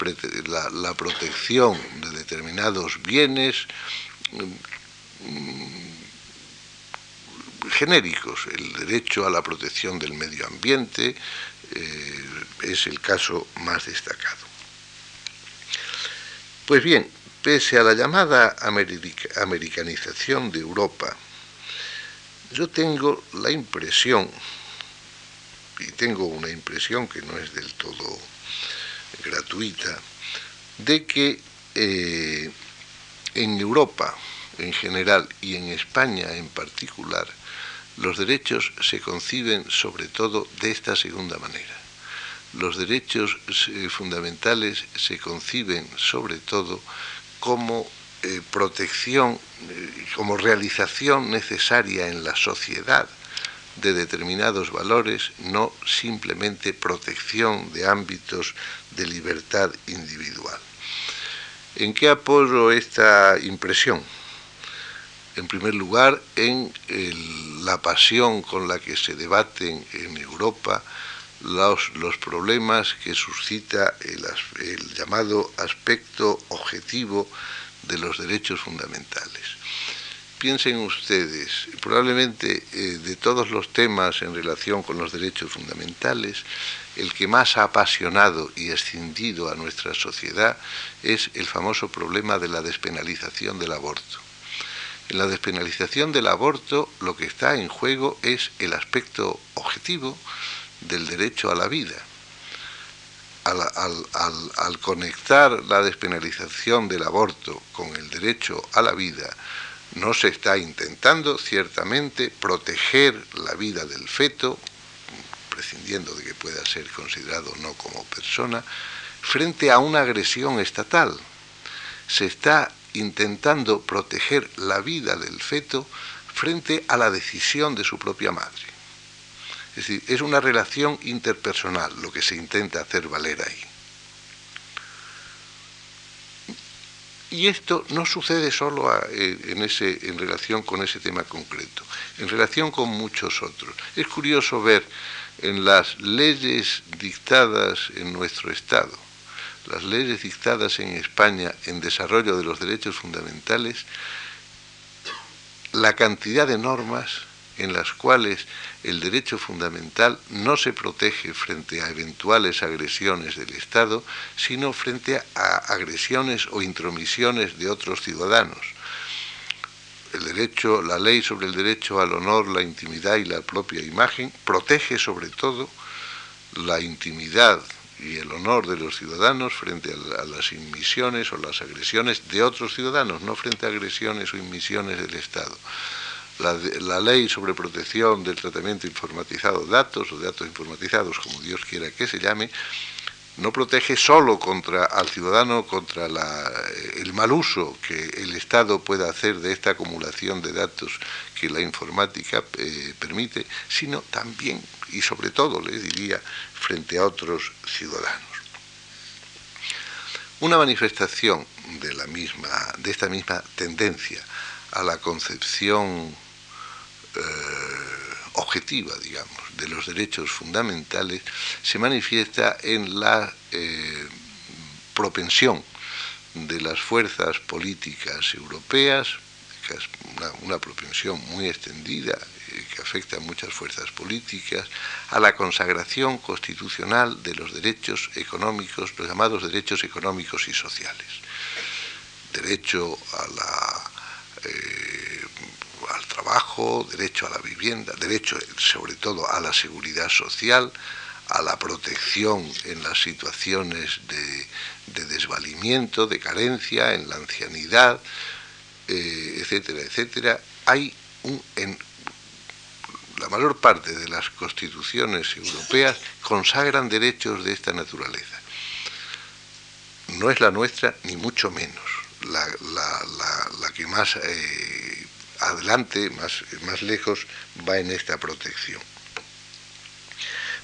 protección de determinados bienes mm, genéricos, el derecho a la protección del medio ambiente eh, es el caso más destacado. Pues bien, pese a la llamada americanización de Europa, yo tengo la impresión y tengo una impresión que no es del todo gratuita, de que eh, en Europa en general y en España en particular, los derechos se conciben sobre todo de esta segunda manera. Los derechos eh, fundamentales se conciben sobre todo como eh, protección, como realización necesaria en la sociedad de determinados valores, no simplemente protección de ámbitos de libertad individual. ¿En qué apoyo esta impresión? En primer lugar, en la pasión con la que se debaten en Europa los, problemas que suscita el, el llamado aspecto objetivo de los derechos fundamentales piensen ustedes, probablemente eh, de todos los temas en relación con los derechos fundamentales, el que más ha apasionado y escindido a nuestra sociedad es el famoso problema de la despenalización del aborto. En la despenalización del aborto lo que está en juego es el aspecto objetivo del derecho a la vida. al conectar la despenalización del aborto con el derecho a la vida, no se está intentando ciertamente proteger la vida del feto, prescindiendo de que pueda ser considerado no como persona, frente a una agresión estatal. Se está intentando proteger la vida del feto frente a la decisión de su propia madre. Es decir, es una relación interpersonal lo que se intenta hacer valer ahí. Y esto no sucede solo eh, en, relación con ese tema concreto, en relación con muchos otros. Es curioso ver en las leyes dictadas en nuestro Estado, las leyes dictadas en España en desarrollo de los derechos fundamentales, la cantidad de normas en las cuales el derecho fundamental no se protege frente a eventuales agresiones del Estado, sino frente a agresiones o intromisiones de otros ciudadanos. El derecho, la ley sobre el derecho al honor, la intimidad y la propia imagen protege sobre todo la intimidad y el honor de los ciudadanos frente a, las inmisiones o las agresiones de otros ciudadanos, no frente a agresiones o inmisiones del Estado. La, ley sobre protección del tratamiento informatizado de datos o datos informatizados, como Dios quiera que se llame, no protege solo contra al ciudadano contra el mal uso que el Estado pueda hacer de esta acumulación de datos que la informática eh, permite, sino también y sobre todo, les diría, frente a otros ciudadanos. Una manifestación de, la misma, de esta misma tendencia a la concepción eh, objetiva, digamos, de los derechos fundamentales se manifiesta en la eh, propensión de las fuerzas políticas europeas, que es una, propensión muy extendida eh, que afecta a muchas fuerzas políticas, a la consagración constitucional de los derechos económicos, los llamados derechos económicos y sociales. Derecho a la al trabajo, derecho a la vivienda, derecho sobre todo a la seguridad social, a la protección en las situaciones de, desvalimiento, de carencia, en la ancianidad, eh, etcétera, etcétera. Hay un, en la mayor parte de las constituciones europeas consagran derechos de esta naturaleza. No es la nuestra, ni mucho menos. La, que más eh, adelante, más, más lejos, va en esta protección.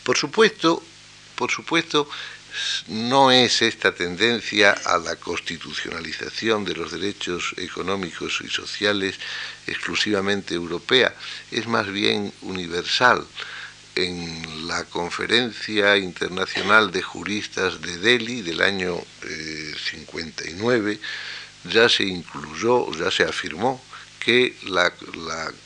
Por supuesto, por supuesto, no es esta tendencia a la constitucionalización de los derechos económicos y sociales exclusivamente europea, es más bien universal. En la Conferencia Internacional de Juristas de Delhi del año 59 eh, ya se incluyó, ya se afirmó que la,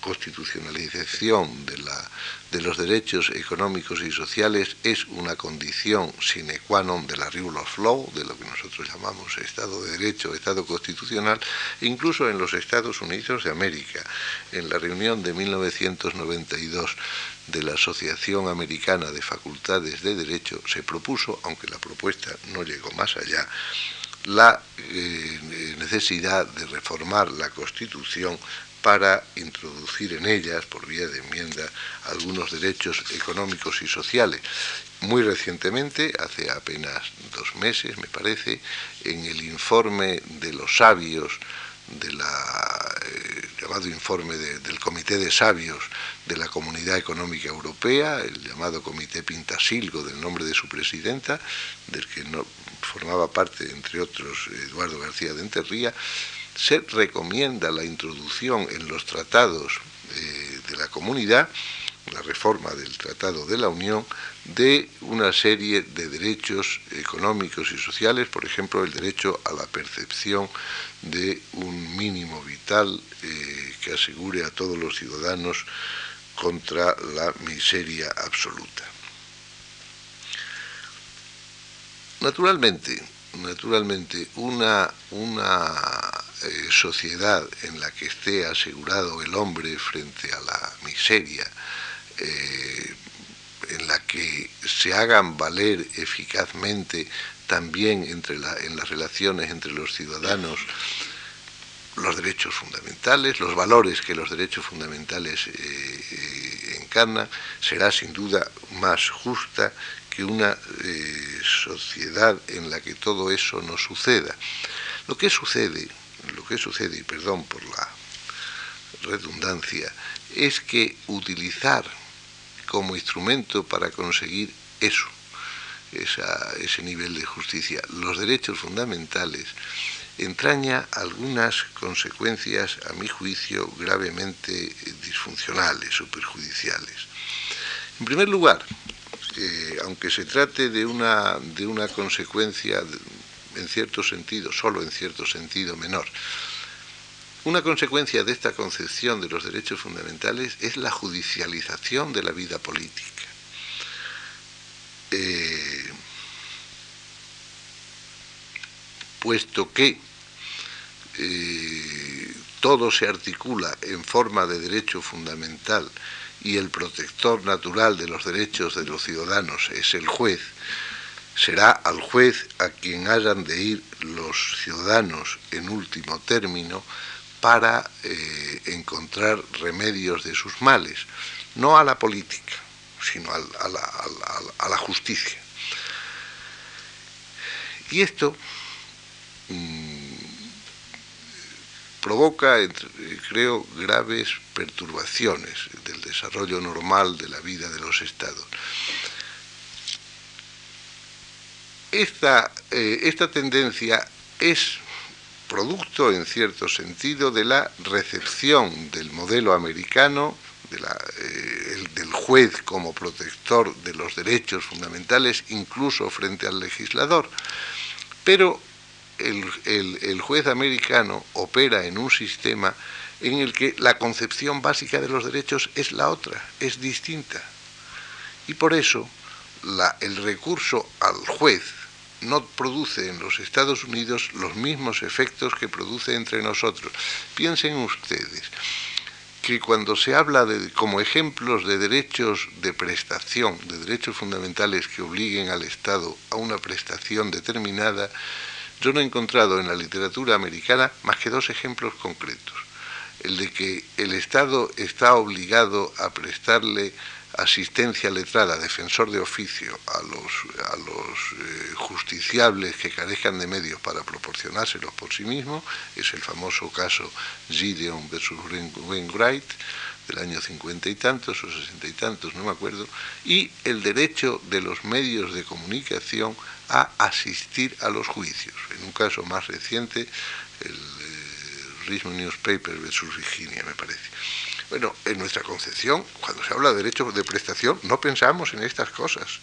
constitucionalización de, la, de, los derechos económicos y sociales es una condición sine qua non de la rule of law, de lo que nosotros llamamos Estado de Derecho, Estado constitucional, incluso en los Estados Unidos de América. En la reunión de 1992 de la Asociación Americana de Facultades de Derecho se propuso, aunque la propuesta no llegó más allá, la eh, necesidad de reformar la Constitución para introducir en ellas, por vía de enmienda, algunos derechos económicos y sociales. Muy recientemente, hace apenas dos meses, me parece, en el informe de los sabios de la eh, llamado informe del Comité de Sabios de la Comunidad Económica Europea, el llamado Comité Pintasilgo del nombre de su presidenta, del que no, formaba parte, entre otros, Eduardo García de Enterría, se recomienda la introducción en los tratados eh, de la comunidad, la reforma del Tratado de la Unión, de una serie de derechos económicos y sociales, por ejemplo, el derecho a la percepción de un mínimo vital eh, que asegure a todos los ciudadanos contra la miseria absoluta. Naturalmente, naturalmente, una, una eh, sociedad en la que esté asegurado el hombre frente a la miseria, eh, en la que se hagan valer eficazmente también entre en las relaciones entre los ciudadanos los derechos fundamentales, los valores que los derechos fundamentales eh, encarnan, será sin duda más justa que una eh, sociedad en la que todo eso no suceda. Lo que sucede, lo que sucede, y perdón por la redundancia, es que utilizar como instrumento para conseguir eso, ese nivel de justicia, los derechos fundamentales, entraña algunas consecuencias, a mi juicio, gravemente disfuncionales o perjudiciales. En primer lugar, eh, aunque se trate de una, de una consecuencia, en cierto sentido, solo en cierto sentido menor, una consecuencia de esta concepción de los derechos fundamentales es la judicialización de la vida política. Eh, puesto que eh, todo se articula en forma de derecho fundamental y el protector natural de los derechos de los ciudadanos es el juez, será al juez a quien hayan de ir los ciudadanos en último término para eh, encontrar remedios de sus males, no a la política, sino a, la, justicia. Y esto mm, provoca, creo, graves perturbaciones del desarrollo normal de la vida de los estados. Esta, eh, esta tendencia es producto, en cierto sentido, de la recepción del modelo americano, eh, del juez como protector de los derechos fundamentales, incluso frente al legislador. Pero el, juez americano opera en un sistema en el que la concepción básica de los derechos es la otra, es distinta. Y por eso el recurso al juez no produce en los Estados Unidos los mismos efectos que produce entre nosotros. Piensen ustedes que cuando se habla de, como ejemplos de derechos de prestación, de derechos fundamentales que obliguen al Estado a una prestación determinada, yo no he encontrado en la literatura americana más que dos ejemplos concretos. El de que el Estado está obligado a prestarle asistencia letrada, defensor de oficio a los, a eh, justiciables que carezcan de medios para proporcionárselos por sí mismos, es el famoso caso Gideon versus Wainwright del año cincuenta y tantos o sesenta y tantos, no me acuerdo, y el derecho de los medios de comunicación a asistir a los juicios. En un caso más reciente, el eh, Richmond Newspaper versus Virginia, me parece. Bueno, en nuestra concepción, cuando se habla de derechos de prestación, no pensamos en estas cosas.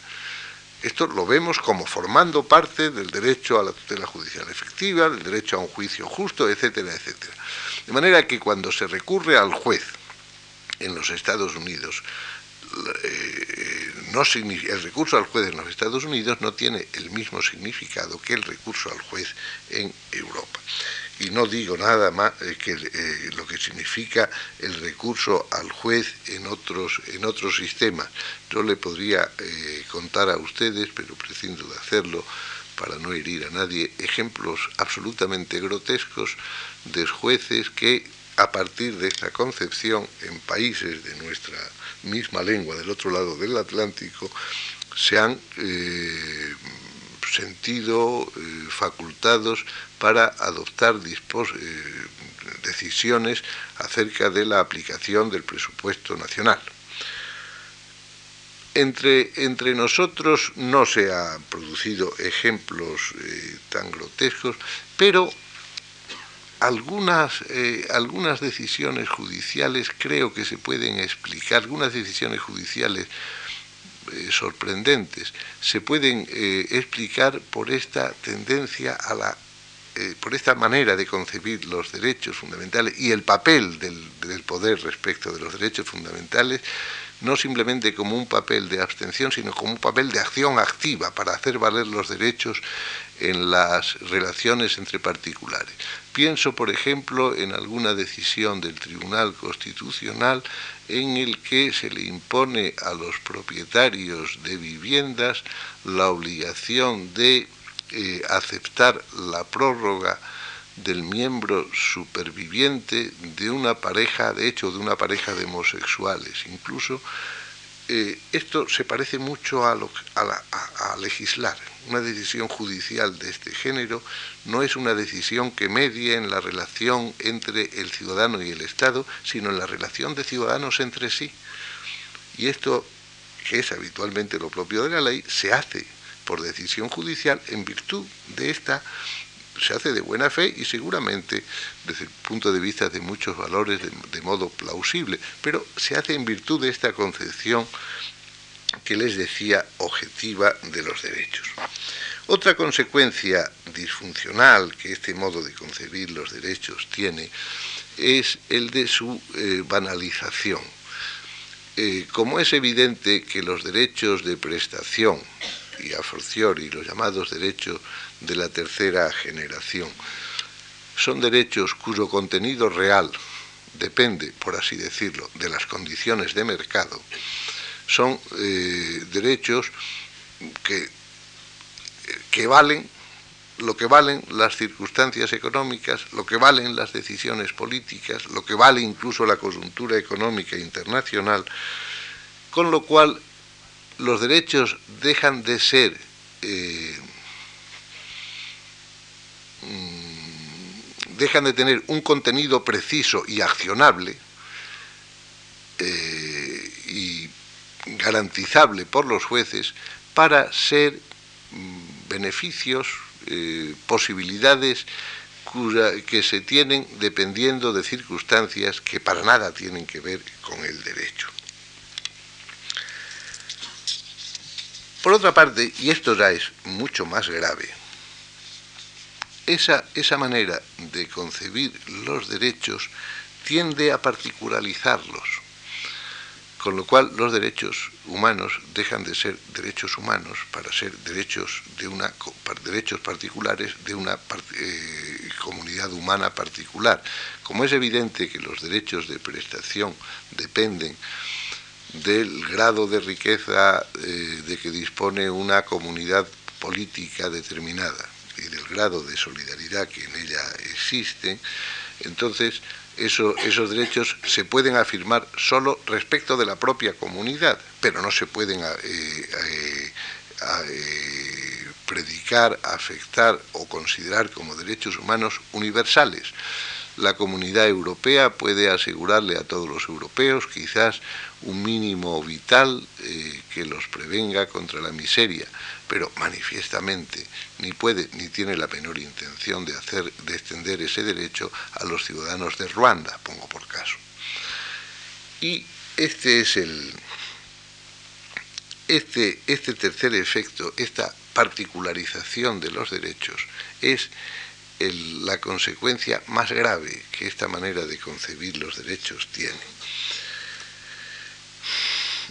Esto lo vemos como formando parte del derecho a la tutela judicial efectiva, del derecho a un juicio justo, etcétera, etcétera. De manera que cuando se recurre al juez en los Estados Unidos, eh, no el recurso al juez en los Estados Unidos no tiene el mismo significado que el recurso al juez en Europa y no digo nada más eh, que eh, lo que significa el recurso al juez en otros, en otros sistemas. Yo le podría eh, contar a ustedes, pero prescindo de hacerlo para no herir a nadie, ejemplos absolutamente grotescos de jueces que a partir de esta concepción en países de nuestra misma lengua del otro lado del Atlántico se han sentido facultados para adoptar eh, decisiones acerca de la aplicación del presupuesto nacional. Entre, entre nosotros no se han producido ejemplos eh, tan grotescos, pero algunas, eh, algunas decisiones judiciales creo que se pueden explicar, algunas decisiones judiciales sorprendentes se pueden explicar por esta tendencia a la eh, por esta manera de concebir los derechos fundamentales y el papel del, poder respecto de los derechos fundamentales, no simplemente como un papel de abstención, sino como un papel de acción activa para hacer valer los derechos en las relaciones entre particulares. Pienso, por ejemplo, en alguna decisión del Tribunal Constitucional en el que se le impone a los propietarios de viviendas la obligación de eh, aceptar la prórroga del miembro superviviente de una pareja, de hecho de una pareja de homosexuales. Incluso eh, esto se parece mucho a, a, legislar. Una decisión judicial de este género no es una decisión que medie en la relación entre el ciudadano y el Estado, sino en la relación de ciudadanos entre sí. Y esto, que es habitualmente lo propio de la ley, se hace por decisión judicial en virtud de esta se hace de buena fe y seguramente desde el punto de vista de muchos valores de, modo plausible, pero se hace en virtud de esta concepción que les decía objetiva de los derechos. Otra consecuencia disfuncional que este modo de concebir los derechos tiene es el de su eh, banalización. Eh, como es evidente que los derechos de prestación y a forciori los llamados derechos de la tercera generación. Son derechos cuyo contenido real depende, por así decirlo, de las condiciones de mercado. Son eh, derechos que, que valen lo que valen las circunstancias económicas, lo que valen las decisiones políticas, lo que vale incluso la coyuntura económica internacional, con lo cual los derechos dejan de ser eh, dejan de tener un contenido preciso y accionable eh, y garantizable por los jueces para ser mm, beneficios, eh, posibilidades que se tienen dependiendo de circunstancias que para nada tienen que ver con el derecho. Por otra parte, y esto ya es mucho más grave, esa, esa manera de concebir los derechos tiende a particularizarlos, con lo cual los derechos humanos dejan de ser derechos humanos para ser derechos, de una, derechos particulares de una eh, comunidad humana particular. Como es evidente que los derechos de prestación dependen del grado de riqueza eh, de que dispone una comunidad política determinada y del grado de solidaridad que en ella existe, entonces esos derechos se pueden afirmar solo respecto de la propia comunidad, pero no se pueden eh, eh, eh, predicar, afectar o considerar como derechos humanos universales. La comunidad europea puede asegurarle a todos los europeos quizás un mínimo vital que los prevenga contra la miseria, pero manifiestamente ni puede ni tiene la menor intención de hacer de extender ese derecho a los ciudadanos de Ruanda, pongo por caso. Y este es el este, este tercer efecto, esta particularización de los derechos, es la consecuencia más grave que esta manera de concebir los derechos tiene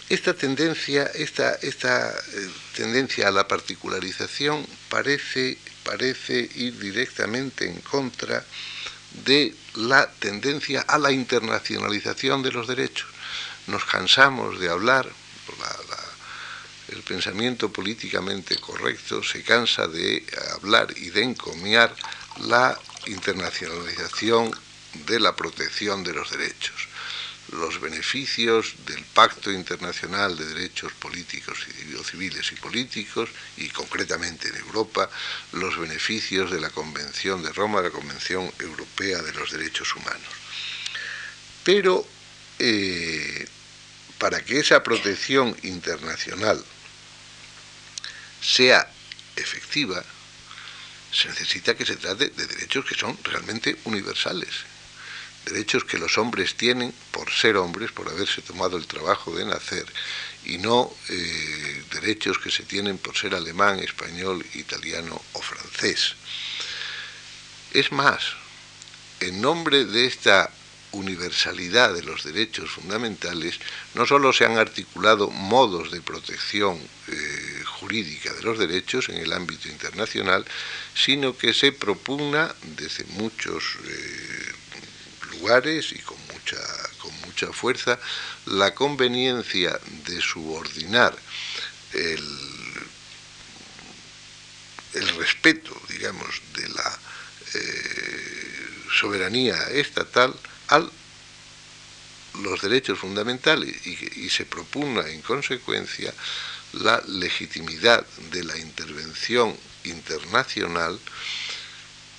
esta tendencia, esta, esta eh, tendencia a la particularización parece, parece ir directamente en contra de la tendencia a la internacionalización de los derechos. Nos cansamos de hablar, el pensamiento políticamente correcto se cansa de hablar y de encomiar la internacionalización de la protección de los derechos los beneficios del Pacto Internacional de Derechos Políticos y Civiles y Políticos, y concretamente en Europa, los beneficios de la Convención de Roma, la Convención Europea de los Derechos Humanos. Pero eh, para que esa protección internacional sea efectiva, se necesita que se trate de derechos que son realmente universales, derechos que los hombres tienen por ser hombres, por haberse tomado el trabajo de nacer, y no eh, derechos que se tienen por ser alemán, español, italiano o francés. Es más, en nombre de esta universalidad de los derechos fundamentales, no solo se han articulado modos de protección eh, jurídica de los derechos en el ámbito internacional, sino que se propugna desde muchos eh, y con mucha, con mucha fuerza la conveniencia de subordinar el, el respeto, digamos, de la eh, soberanía estatal a los derechos fundamentales y, y se propugna en consecuencia la legitimidad de la intervención internacional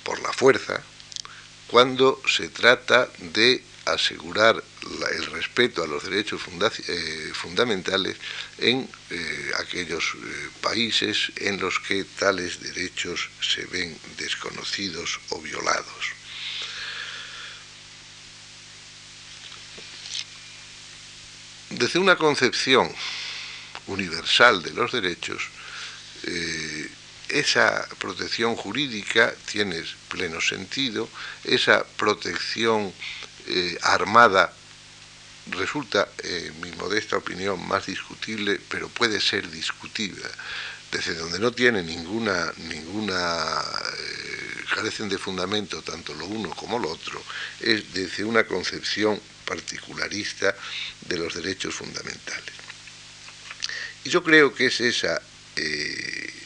por la fuerza, cuando se trata de asegurar el respeto a los derechos eh, fundamentales en eh, aquellos eh, países en los que tales derechos se ven desconocidos o violados. Desde una concepción universal de los derechos, esa protección jurídica tiene pleno sentido, esa protección eh, armada resulta, en mi modesta opinión, más discutible, pero puede ser discutida. Desde donde no tiene ninguna, ninguna eh, carecen de fundamento tanto lo uno como lo otro, es desde una concepción particularista de los derechos fundamentales. Y yo creo que es esa eh,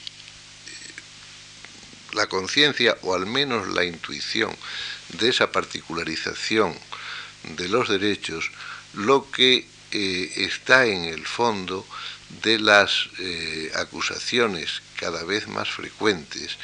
la conciencia o al menos la intuición de esa particularización de los derechos lo que eh, está en el fondo de las eh, acusaciones cada vez más frecuentes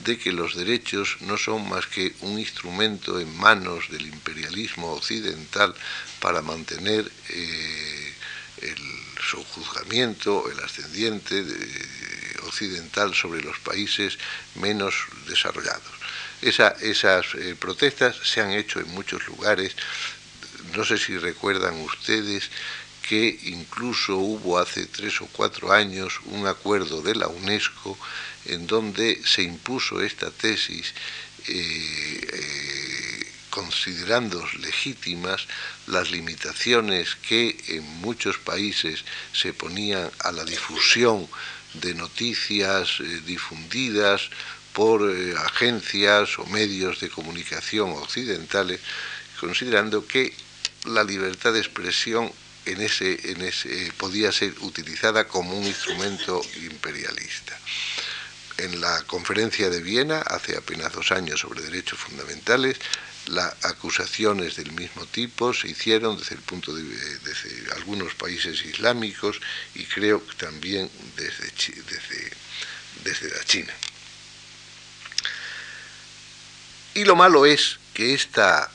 de que los derechos no son más que un instrumento en manos del imperialismo occidental para mantener eh, el subjuzgamiento, el ascendiente de, occidental sobre los países menos desarrollados. esas eh, protestas se han hecho en muchos lugares. No sé si recuerdan ustedes que incluso hubo hace tres o cuatro años un acuerdo de la UNESCO en donde se impuso esta tesis eh, eh, considerando legítimas las limitaciones que en muchos países se ponían a la difusión de noticias eh, difundidas por eh, agencias o medios de comunicación occidentales, considerando que la libertad de expresión en ese, en ese, podía ser utilizada como un instrumento imperialista. En la conferencia de Viena, hace apenas dos años sobre derechos fundamentales, las acusaciones del mismo tipo se hicieron desde el punto de desde algunos países islámicos y creo que también desde, desde, desde la China. Y lo malo es que esta,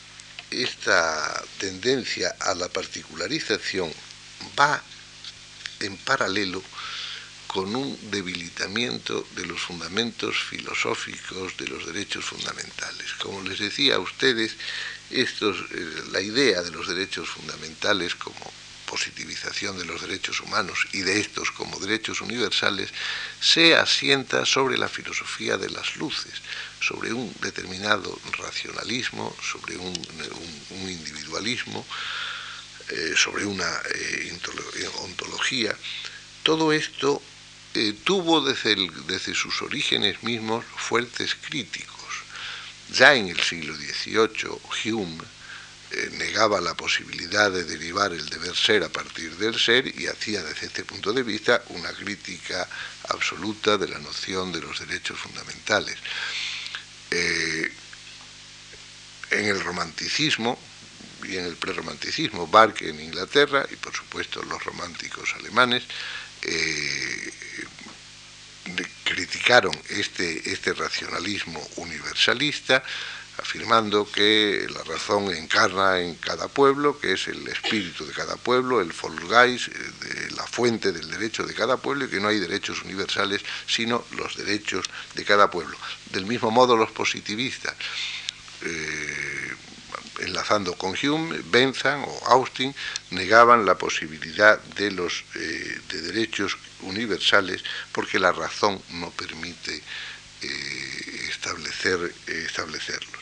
esta tendencia a la particularización va en paralelo con un debilitamiento de los fundamentos filosóficos de los derechos fundamentales. Como les decía a ustedes, eh, la idea de los derechos fundamentales como positivización de los derechos humanos y de estos como derechos universales se asienta sobre la filosofía de las luces, sobre un determinado racionalismo, sobre un, individualismo, eh, sobre una eh, ontología. Todo esto eh, tuvo desde, desde, sus orígenes mismos fuertes críticos. Ya en el siglo XVIII, Hume eh, negaba la posibilidad de derivar el deber ser a partir del ser y hacía desde este punto de vista una crítica absoluta de la noción de los derechos fundamentales. Eh, en el romanticismo y en el prerromanticismo, Barque en Inglaterra y por supuesto los románticos alemanes, eh, criticaron este, este racionalismo universalista, afirmando que la razón encarna en cada pueblo, que es el espíritu de cada pueblo, el Volksgeist, eh, la fuente del derecho de cada pueblo, y que no hay derechos universales, sino los derechos de cada pueblo. Del mismo modo, los positivistas, eh, enlazando con Hume, Bentham o Austin, negaban la posibilidad de los eh, de derechos universales porque la razón no permite establecer, establecerlos.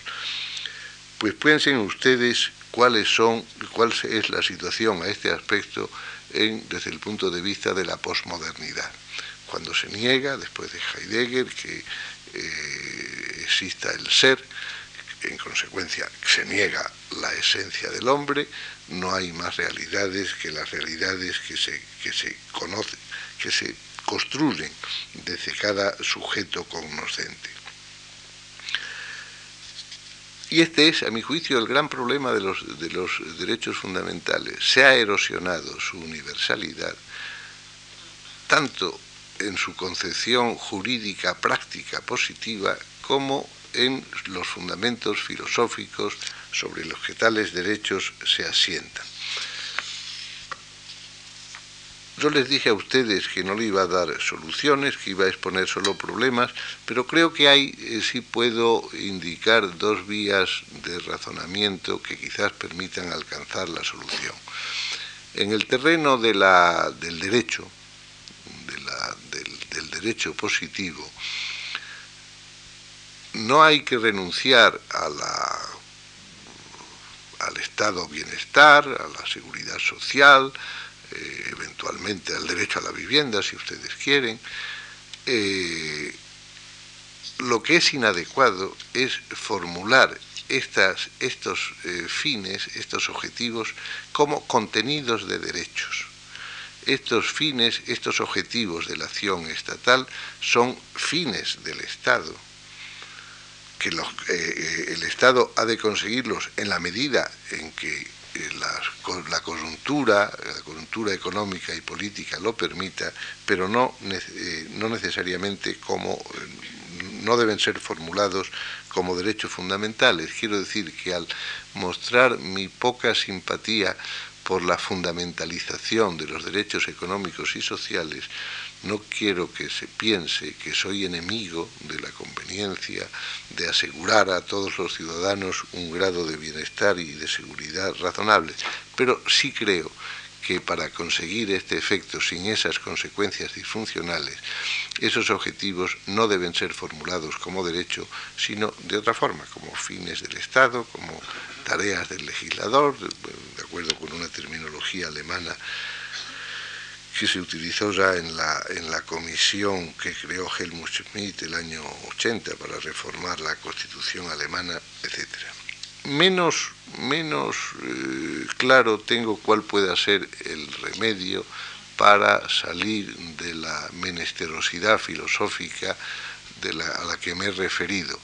Pues piensen ustedes cuáles son, cuál es la situación a este aspecto desde el punto de vista de la posmodernidad. Cuando se niega, después de Heidegger, que eh, exista el ser, en consecuencia se niega la esencia del hombre, no hay más realidades que las realidades que se, que se que se construyen desde cada sujeto cognoscente. Y este es, a mi juicio, el gran problema de los, de los derechos fundamentales. Se ha erosionado su universalidad, tanto en su concepción jurídica, práctica, positiva, como en los fundamentos filosóficos sobre los que tales derechos se asientan. Yo les dije a ustedes que no le iba a dar soluciones, que iba a exponer solo problemas, pero creo que hay, eh, sí puedo indicar dos vías de razonamiento que quizás permitan alcanzar la solución. En el terreno del derecho, del derecho positivo, no hay que renunciar a la, al estado bienestar, a la seguridad social, eh, eventualmente al derecho a la vivienda, si ustedes quieren. Eh, lo que es inadecuado es formular estas, estos eh, fines, estos objetivos, como contenidos de derechos. Estos fines, estos objetivos de la acción estatal son fines del Estado, que el Estado ha de conseguirlos en la medida en que la, la, coyuntura, la coyuntura económica y política lo permita, pero no, eh, no necesariamente como, eh, no deben ser formulados como derechos fundamentales. Quiero decir que al mostrar mi poca simpatía por la fundamentalización de los derechos económicos y sociales, no quiero que se piense que soy enemigo de la conveniencia de asegurar a todos los ciudadanos un grado de bienestar y de seguridad razonable, pero sí creo que para conseguir este efecto sin esas consecuencias disfuncionales, esos objetivos no deben ser formulados como derecho, sino de otra forma, como fines del Estado, como tareas del legislador, de acuerdo con una terminología alemana que se utilizó ya en la, en la comisión que creó Helmut Schmidt el año 80 para reformar la constitución alemana, etc. Menos, menos eh, claro tengo cuál pueda ser el remedio para salir de la menesterosidad filosófica de la, a la que me he referido.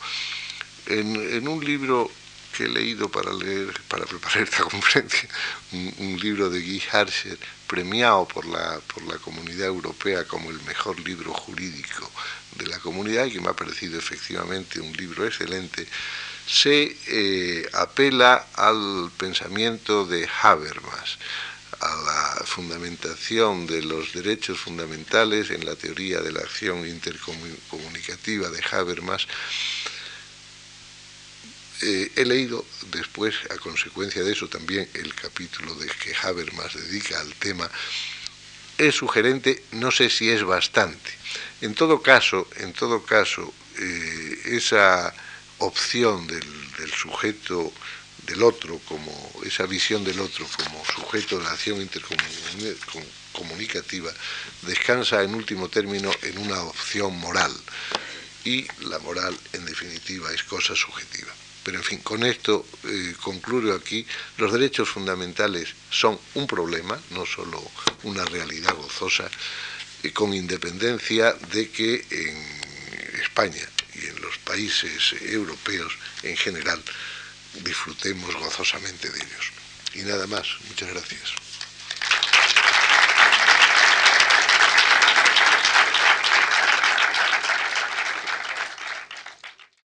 En, un libro que he leído para leer, para preparar esta conferencia, un, libro de Guy Harscher, premiado por la, por la Comunidad Europea como el mejor libro jurídico de la comunidad y que me ha parecido efectivamente un libro excelente, se eh, apela al pensamiento de Habermas, a la fundamentación de los derechos fundamentales en la teoría de la acción intercomunicativa de Habermas, eh, he leído después, a consecuencia de eso, también el capítulo de que Habermas dedica al tema. Es sugerente, no sé si es bastante. En todo caso, en todo caso, eh, esa opción del, del, sujeto del otro, como esa visión del otro como sujeto de la acción intercomunicativa, descansa en último término en una opción moral. Y la moral, en definitiva, es cosa subjetiva. Pero en fin, con esto eh, concluyo aquí. Los derechos fundamentales son un problema, no solo una realidad gozosa, con independencia de que en España y en los países europeos en general disfrutemos gozosamente de ellos. Y nada más. Muchas gracias.